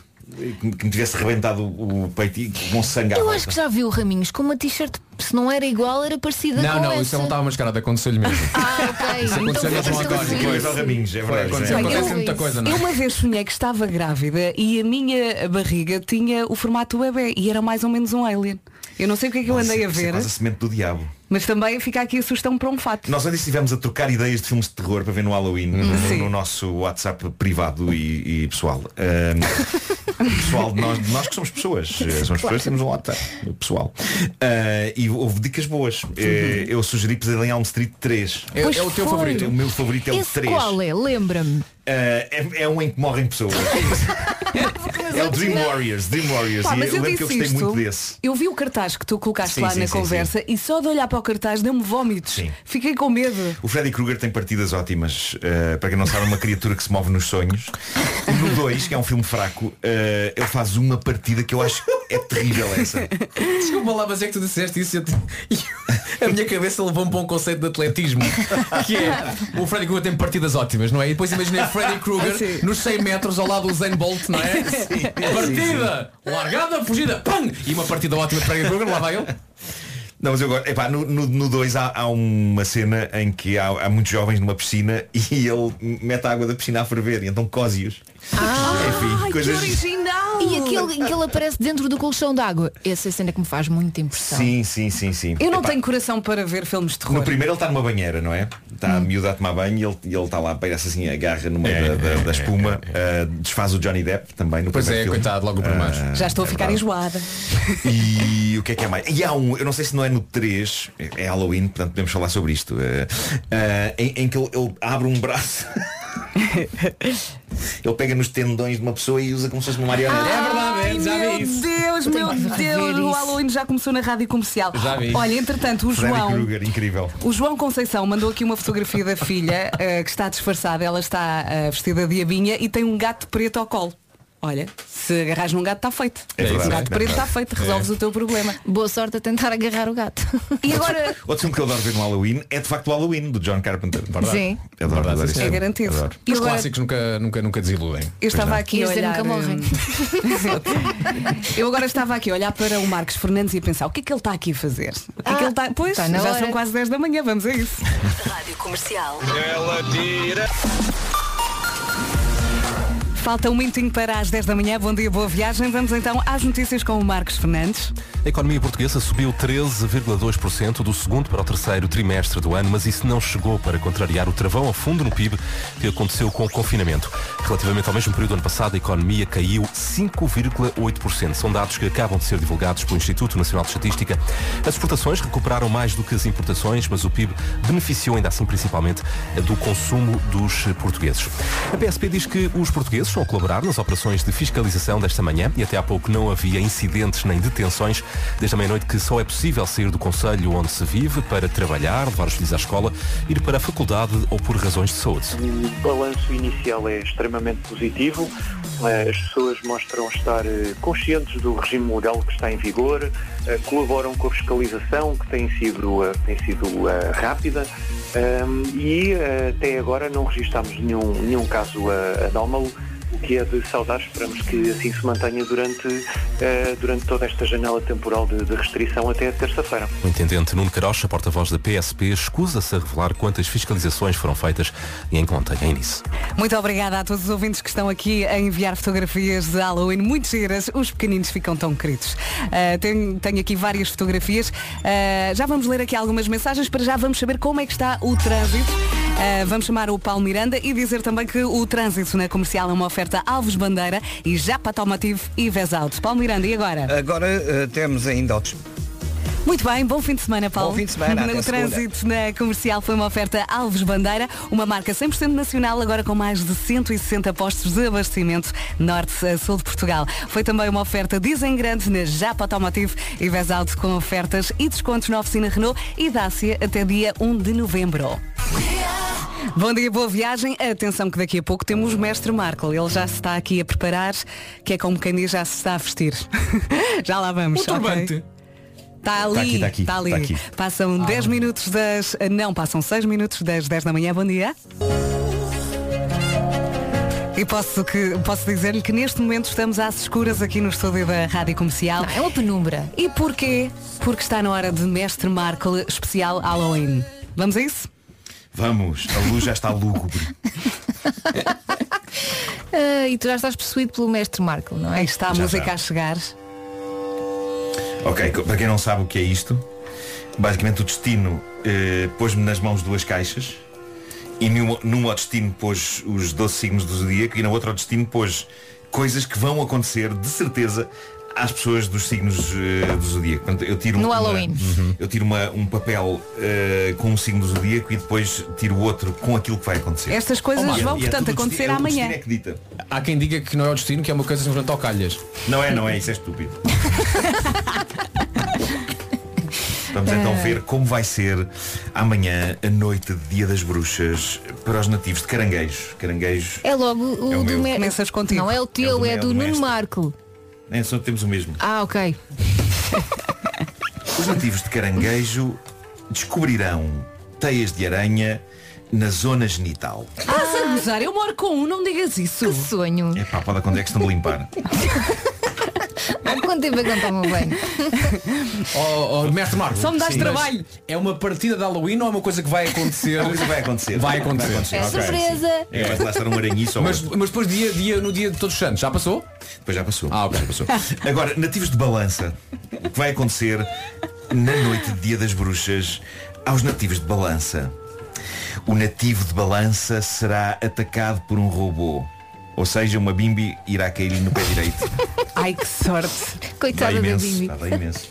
Que me tivesse rebentado o o peito e com sangue Eu acho que já vi o Raminhos com uma t-shirt, se não era igual, era parecida Não, com não, essa. isso não estava mascarado, aconteceu-lhe mesmo. Ah, ok. Isso aconteceu Então mesmo foi ao António. assim. Pois, ao Raminhos, é verdade. aconteceu, é. acontece Eu- muita coisa, não é? Eu uma vez sonhei que estava grávida e a minha barriga tinha o formato do bebê e era mais ou menos um alien. Eu não sei o que é que eu andei a Isso é ver, quase a semente do diabo. mas também fica aqui a sugestão para um fato. Nós antes estivemos a trocar ideias de filmes de terror para ver no Halloween no, Sim. no nosso WhatsApp privado e, e pessoal. Ahm, pessoal, de nós, nós que somos pessoas. eh, Somos pessoas, temos um WhatsApp pessoal. Ah, e houve dicas boas. Eh, Eu sugeri Pesadelo em Elm Street 3. É, é o teu foi. favorito. O meu favorito é o Esse 3. qual é? Lembra-me. Ah, é, é um em que morrem pessoas. é o Dream Warriors, Dream Warriors. Pá, e eu eu lembro que eu gostei isto, muito desse. eu vi o cartaz que tu colocaste Sim, lá sim, na sim, conversa e só de olhar para o cartaz deu-me vómitos. Fiquei com medo. O Freddy Krueger tem partidas ótimas. Uh, para quem não sabe, é uma criatura que se move nos sonhos. No 2, que é um filme fraco, uh, ele faz uma partida que eu acho é terrível essa. Desculpa lá, mas é que tu disseste isso e eu te- a minha cabeça levou-me para um conceito de atletismo que é o Freddy Krueger tem partidas ótimas, não é? E depois imaginei o Freddy Krueger Sim. nos 100 metros ao lado do Zen Bolt, não é? partida, largada, fugida, pam! E uma partida ótima de Freddy Krueger, lá vai ele. Não, mas eu gosto. Epá, no 2 há, há uma cena em que há, há muitos jovens numa piscina e ele mete a água da piscina a ferver e então cose-os. Enfim, Ai, coisas. E aquele em que ele aparece dentro do colchão d'água. Essa é a cena que me faz muita impressão. Sim, sim, sim, sim. Eu não Epá, tenho coração para ver filmes de terror. No primeiro ele está numa banheira, não é? Está a Hum. miúdo a tomar banho e ele, e ele está lá, parece assim, agarra no meio da, da- da espuma, uh, desfaz o Johnny Depp também no Pois primeiro é, filme. coitado, logo o primeiro. Uh, Já estou a é ficar verdade. enjoada. E o que é que é mais? E há um, eu não sei se não é no 3, é Halloween, portanto podemos falar sobre isto, eh, em, em que ele, ele abre um braço. ele pega nos tendões de uma pessoa e usa como se fosse uma marionete. É verdade, Ai, é, já meu vi isso. Deus, meu que rever Deus, o isso. Halloween já começou na rádio comercial. Já vi. Olha, entretanto, o Freddy João. Krueger, incrível. O João Conceição mandou aqui uma fotografia da filha eh, que está disfarçada. Ela está eh, vestida de abinha e tem um gato preto ao colo. Olha, se agarras num gato está feito. É verdade, um gato é preto está feito, resolves o teu problema. Boa sorte a tentar agarrar o gato. E agora Outro filme que eu adoro ver no Halloween é de facto o Halloween, do John Carpenter. Verdade. Sim. Eu adoro, Verdade, adoro é filme. garantido. Adoro. Os agora, clássicos nunca, nunca, nunca desiludem. eu estava aqui a olhar. nunca morrem. eh, eu agora estava aqui a olhar para o Marcos Fernandes e a pensar o que é que ele está aqui a fazer? O que é que Ah, ele está. Pois, está na já hora. são quase 10 da manhã, vamos a isso. Rádio Comercial. Ela tira. Falta um minutinho para as 10 da manhã. Bom dia, boa viagem. Vamos então às notícias com o Marcos Fernandes. A economia portuguesa subiu 13,2% do segundo para o terceiro trimestre do ano, mas isso não chegou para contrariar o travão ao fundo no PIB que aconteceu com o confinamento. Relativamente ao mesmo período do ano passado, a economia caiu 5,8%. São dados que acabam de ser divulgados pelo Instituto Nacional de Estatística. As exportações recuperaram mais do que as importações, mas o PIB beneficiou ainda assim principalmente do consumo dos portugueses. A PSP diz que os portugueses a colaborar nas operações de fiscalização desta manhã e até há pouco não havia incidentes nem detenções. Desde a meia-noite que só é possível sair do Conselho onde se vive para trabalhar, levar os filhos à escola, ir para a faculdade ou por razões de saúde. O balanço inicial é extremamente positivo. As pessoas mostram estar eh, conscientes do regime legal que está em vigor, eh, colaboram com a fiscalização que tem sido, eh, tem sido rápida ehm, e até agora não registámos nenhum, nenhum caso anómalo, o que é de saudar. Esperamos que assim se mantenha durante, eh, durante toda esta janela temporal de, de restrição até a terça-feira. O intendente Nuno Carocha, porta-voz da PSP, escusa-se a revelar quantas fiscalizações foram feitas e em que mantém nisso. Muito obrigada a todos os ouvintes que estão aqui a enviar fotografias de Halloween muito giras. Os pequeninos ficam tão queridos. Uh, tenho, tenho aqui várias fotografias. Uh, já vamos ler aqui algumas mensagens. Para já vamos saber como é que está o trânsito. Uh, vamos chamar o Paulo Miranda e dizer também que o trânsito na comercial é uma oferta Alves Bandeira e Japa Automotivo e Vesauto. Paulo Miranda, e agora? Agora eh, temos ainda outros. Muito bem, bom fim de semana, Paulo. Bom fim de semana, até O segunda. trânsito na comercial foi uma oferta Alves Bandeira, uma marca 100% nacional, agora com mais de 160 postos de abastecimento norte a sul de Portugal. Foi também uma oferta Dizem Grande na Japa Automotivo e Vesauto com ofertas e descontos na oficina Renault e Dácia até dia 1 de novembro. Bom dia, boa viagem. Atenção que daqui a pouco temos o mestre Marco. Ele já se está aqui a preparar, que é como quem diz, já se está a vestir. já lá vamos. Um turbante. ok? Está ali, Está aqui, está aqui, está ali. está aqui. Passam 10 minutos das. Não, passam 6 minutos das 10 da manhã. Bom dia. E posso, que, posso dizer-lhe que neste momento estamos às escuras aqui no estúdio da Rádio Comercial. é uma penumbra. E porquê? Porque está na hora de Mestre Marco especial Halloween. Vamos a isso? Vamos, a luz já está lúgubre. Ah, e tu já estás possuído pelo mestre Marco, não é? Aí está a Já, música já. a chegar. Ok, co- para quem não sabe o que é isto, basicamente o destino eh, pôs-me nas mãos duas caixas e numa, numa ao destino pôs os 12 signos do zodíaco e na outra ao destino pôs coisas que vão acontecer de certeza às pessoas dos signos eh, do zodíaco. Portanto, eu tiro No uma- Halloween. Uhum. Eu tiro uma- um papel eh, com um signo do zodíaco e depois tiro outro com aquilo que vai acontecer. Estas coisas Oh, vão, e é portanto, o acontecer destino- é amanhã. é. Há quem diga que não é o destino, que é uma coisa simplesmente ao calhas. Não é, não é, isso é estúpido. Vamos então ver como vai ser amanhã a noite de Dia das Bruxas para os nativos de Caranguejo. Caranguejo, É logo o É o do meu. me- Começas contigo. Não é o teu, É é o é o do Nuno. Marco. É, só temos o mesmo. Ah, ok. Os nativos de Caranguejo descobrirão teias de aranha na zona genital. Estás a gozar? Eu moro com um, não digas isso. Que sonho. É pá, pode acontecer que estão de limpar. Há quanto tempo é que não tomo banho? Oh, oh, mestre Marco. Só me dás trabalho. É uma partida de Halloween ou é uma coisa que vai acontecer? É uma coisa que vai acontecer. Vai acontecer. É Ok. surpresa. É, vai lá estar um aranhiço Mas, mas depois dia, dia, no dia de todos os santos, já passou? Depois já passou. Ah, ok. já passou. Agora, nativos de balança, o que vai acontecer na noite de dia das bruxas aos nativos de balança? O nativo de balança será atacado por um robô. Ou seja, uma bimbi irá cair-lhe no pé direito. Ai, que sorte. Dá Coitada da. Bibi. Dá, dá imenso.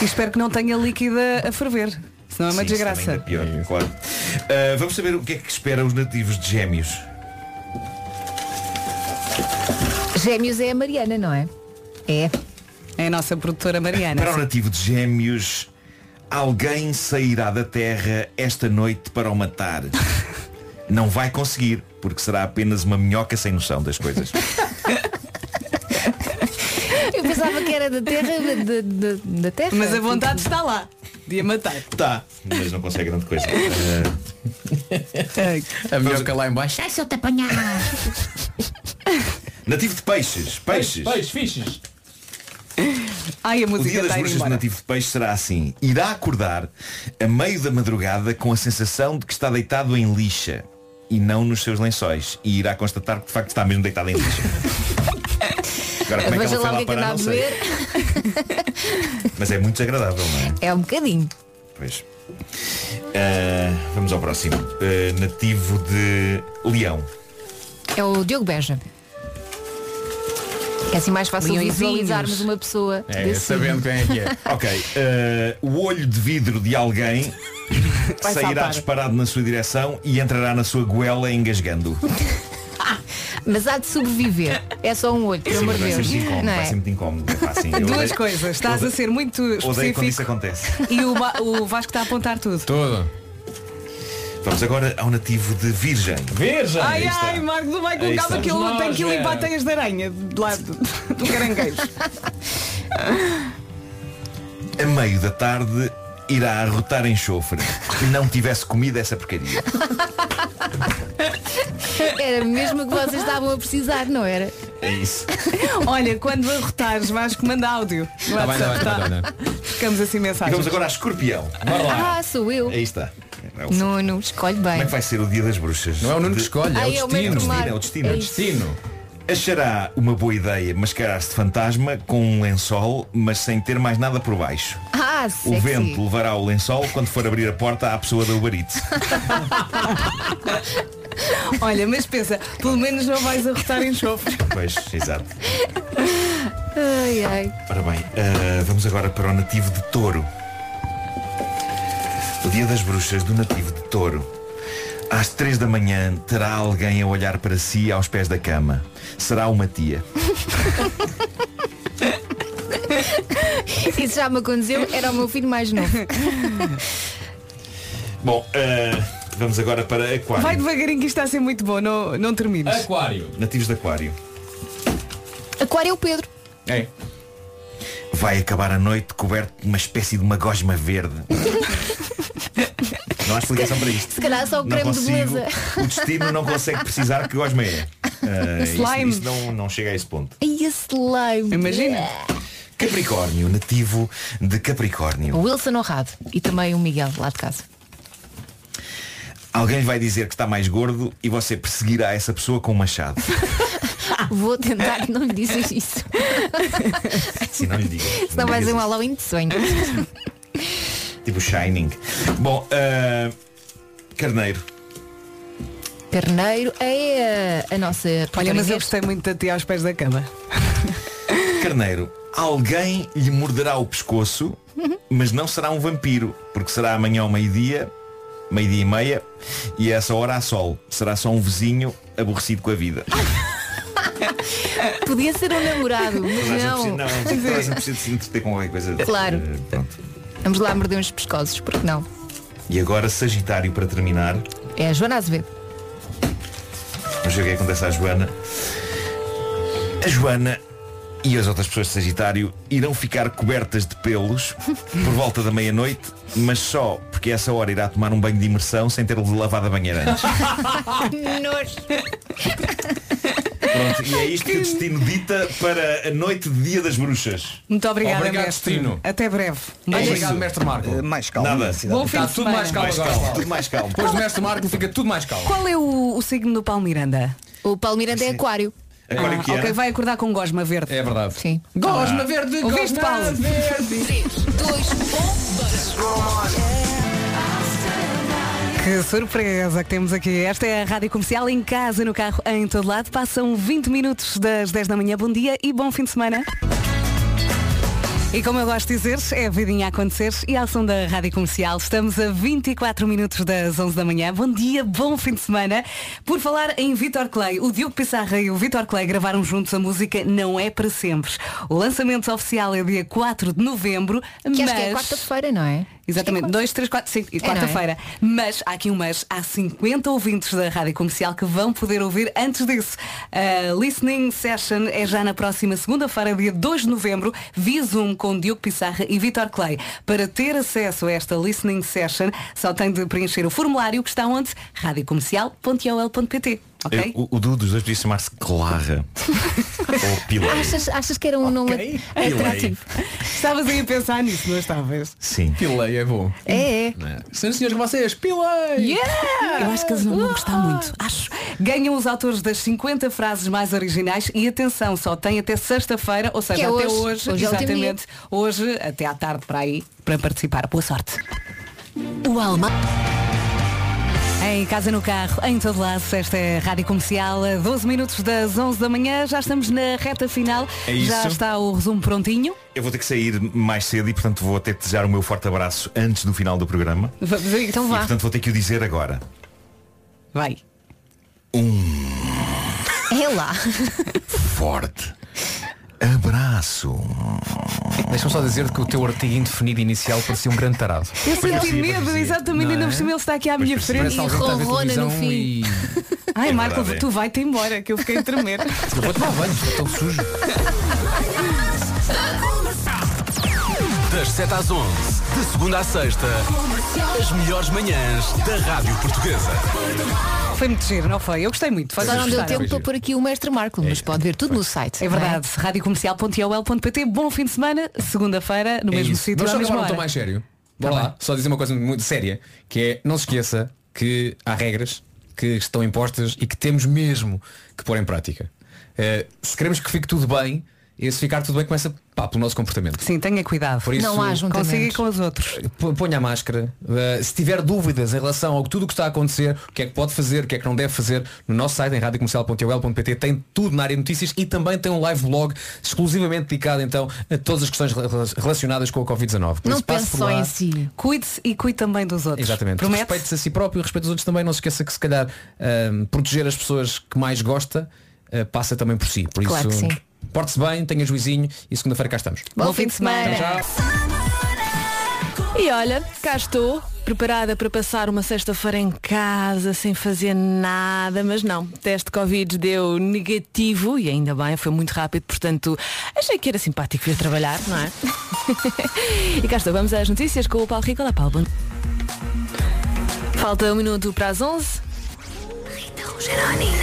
E espero que não tenha líquida a ferver. Senão é uma Sim, desgraça. ainda pior, claro. Ah, vamos saber o que é que espera os nativos de gêmeos. Gêmeos é a Mariana, não é? É. É a nossa produtora Mariana. Para o nativo de gêmeos, alguém sairá da terra esta noite para o matar. Não vai conseguir, porque será apenas uma minhoca sem noção das coisas. Eu pensava que era da terra, da, da- da terra. Mas a vontade está lá. De a matar. Tá, mas não consegue grande coisa. Ah, A minhoca lá em baixo. Ai, se eu te apanhar. nativo de peixes, peixes. Peixes, fiches. Ai, a O dia das ir bruxas do nativo de peixe será assim. Irá acordar a meio da madrugada com a sensação de que está deitado em lixa e não nos seus lençóis. E irá constatar que de facto está mesmo deitado em lixa. Agora como é que ela foi lá é parar, não sei. Mas é muito desagradável, não é? É um bocadinho. Pois. Ah, vamos ao próximo. Ah, nativo de Leão. É o Diogo Beja. É assim mais fácil visualizarmos uma pessoa É, sabendo quem é que é. Ok. ah, o olho de vidro de alguém Vai sairá saltar. disparado na sua direção e entrará na sua goela engasgando. Mas há de sobreviver. É só um olho, pelo amor de vai ser Deus. muito incómodo, Não vai é? ser muito incómodo. Assim, eu Duas odeio- coisas. Estás a odeio- ser muito Odeio quando isso específico acontece. e o, Ba- o Vasco está a apontar tudo. Tudo. Vamos agora ao nativo de Virgem. Virgem. Ai, está. ai, Marco, não vai com Aí calma está. que Nós, tem que limpar Vera. teias de aranha de lado do caranguejo. A meio da tarde irá arrotar enxofre e não tivesse comido essa porcaria. Era mesmo o que vocês estavam a precisar, não era? É isso. Olha, quando arrotares, vais que manda áudio. Tá bem, tá bem, tá bem, tá Ficamos assim E mensagens. vamos agora a escorpião. Bora lá. Ah, sou eu. Aí está. É o- Nuno, escolhe bem. Como é que vai ser o dia das bruxas? Não é o Nuno que escolhe, é Ai, o é o destino. Metro Mar. É o destino. É É o. Destino. Achará uma boa ideia mascarar-se de fantasma com um lençol, mas sem ter mais nada por baixo. Ah, O sexy. vento levará o lençol quando for abrir a porta à pessoa da Uber Eats. Olha, mas pensa, pelo menos não vais arrotar enxofre. Pois, exato. Ai, ai. Ora bem, ah, vamos agora para o nativo de touro. O dia das bruxas do nativo de touro. Às três da manhã terá alguém a olhar para si aos pés da cama. Será uma tia. Isso já me aconteceu, era o meu filho mais novo. Bom, ah, vamos agora para Aquário. Vai devagarinho que isto está a ser muito bom, não, não termines. Aquário. Nativos de Aquário. Aquário é o Pedro. É. Vai acabar a noite coberto de uma espécie de uma gosma verde. Não há explicação para isto. Se calhar só o creme de consigo- beleza. O destino não consegue precisar que gosma é. Ah, isso, Slime. isso não, não chega a esse ponto. E esse slime. Imagina. Capricórnio, nativo de Capricórnio. O Wilson Honrado. E também o Miguel, lá de casa. Alguém vai dizer que está mais gordo e você perseguirá essa pessoa com um machado. Vou tentar que não lhe dizes isso. Se não lhe diga. Senão vai ser um Halloween de sonho. Tipo Shining. Bom, ah, Carneiro. Carneiro é a, a nossa Olha, mas eu gostei muito de ti aos pés da cama. Carneiro, alguém lhe morderá o pescoço, mas não será um vampiro, porque será amanhã ao meio-dia, meio-dia e meia, e a essa hora há sol. Será só um vizinho aborrecido com a vida. Podia ser um namorado, mas Toda a gente não. precisa- não, toda a gente precisa de se entreter com qualquer coisa. Claro. Eh, pronto. Vamos lá morder uns pescoços, porque não? E agora Sagitário para terminar. É a Joana Azevedo. Vamos ver o que é acontece à Joana. A Joana e as outras pessoas de Sagitário irão ficar cobertas de pelos por volta da meia-noite, mas só porque essa hora irá tomar um banho de imersão sem ter lavado a banheira antes. Pronto, e é isto que o destino dita para a noite de Dia das Bruxas. Muito obrigada, Obrigado, mestre. Destino. Até breve. É Beijinho. Obrigado, mestre Marco. Eh, mais calmo. Nada. Bom fim Está de tudo semana. mais calmo Mais agora. calmo, tudo mais calmo. Depois do mestre Marco fica tudo mais calmo. Qual é o, o signo do Paulo Miranda? O Paulo Miranda é aquário. Agora Ah, o que ok, era? vai acordar com gosma verde. É verdade. Sim. Gosma verde, Ouviste, gosma Paulo? verde. 3, 2, 1, Que surpresa que temos aqui. Esta é a Rádio Comercial em casa, no carro, em todo lado. Passam 20 minutos das 10 da manhã. Bom dia e bom fim de semana. E como eu gosto de dizer, é a vidinha a acontecer e ao som da Rádio Comercial. Estamos a 24 minutos das 11 da manhã. Bom dia, bom fim de semana. Por falar em Vitor Clay, o Diogo Pissarra e o Vitor Clay gravaram juntos a música Não É Para Sempre. O lançamento oficial é dia 4 de novembro, Que mas... acho que é quarta-feira, não é? Exatamente, 2, 3, 4, 5 e É, é? quarta-feira. Mas há aqui um mas, há 50 ouvintes da Rádio Comercial que vão poder ouvir antes disso. A Listening Session é já na próxima segunda-feira, dia 2 de novembro, via Zoom com Diogo Pissarra e Vitor Clay. Para ter acesso a esta Listening Session, só tem de preencher o formulário que está onde? radiocomercial.ol.pt Ok? Eu- o, o dos dois podia chamar-se Clara. Ou Pilar. Achas, achas que era um nome atrativo? Estavas aí a pensar nisso, não estavas? Sim. Pilei é bom. É, é. Senhoras e senhores, vocês, pilei! Yeah! Eu acho que eles não vão gostar muito. Acho. Ganham os autores das 50 frases mais originais e atenção, só tem até sexta-feira, ou seja, é até hoje. hoje, Hoje é exatamente, hoje, até à tarde para aí, para participar. Boa sorte. O Alma. Em casa, no carro, em todo lado, esta é a Rádio Comercial, a 12 minutos das 11 da manhã, já estamos na reta final, É isso. já está o resumo prontinho. Eu vou ter que sair mais cedo e portanto vou ter que desejar o meu forte abraço antes do final do programa. Vamos aí, Então E vá. portanto vou ter que o dizer agora. Vai. É lá. Forte abraço. Deixa-me só dizer que o teu artigo indefinido inicial parecia um grande tarado. Eu senti medo, exatamente, Não ainda é? por cima ele está aqui à minha frente. Ver ronrona no fim. e... Ai, É Marco, verdade, é. tu vai-te embora, que eu fiquei a tremer. Eu vou tomar banho, estou sujo. Das 7 às 11, de segunda à sexta, as melhores manhãs da Rádio Portuguesa. Foi muito giro, não foi? Eu gostei muito. Só Vocês não deu tempo para pôr aqui o mestre Marco, mas pode ver tudo no site. É verdade. Radiocomercial.ol.pt Bom fim de semana. Segunda-feira, no É mesmo isso. sítio, só acabar um tom hora. mais sério. Bora Tá lá, só dizer uma coisa muito séria, que é não se esqueça que há regras que estão impostas e que temos mesmo que pôr em prática. Eh, se queremos que fique tudo bem, e se ficar tudo bem começa pá, pelo nosso comportamento. Sim, tenha cuidado. Por isso, não há Consiga ir com os outros. Ponha a máscara. Uh, se tiver dúvidas em relação a tudo o que está a acontecer, o que é que pode fazer, o que é que não deve fazer, no nosso site em radiocomercial.ol.pt tem tudo na área de notícias e também tem um live blog exclusivamente dedicado então a todas as questões rela- relacionadas com a Covid-19. Por Não isso, passe pense por só lá. em si. Cuide-se e cuide também dos outros. Exatamente. Respeite-se a si próprio, respeite os outros também. Não se esqueça que se calhar um, proteger as pessoas que mais gosta uh, passa também por si. Por Claro isso, que sim. Porte-se bem, tenha juizinho e segunda-feira cá estamos. Bom fim de semana. Tchau, tchau. E olha, cá estou, preparada para passar uma sexta-feira em casa sem fazer nada, mas não, teste Covid deu negativo e ainda bem, foi muito rápido, portanto achei que era simpático vir trabalhar, não é? e cá estou, vamos às notícias com o Paulo Rico. Olá Paulo. bom- Falta um minuto para as 11. Rita Rogeroni.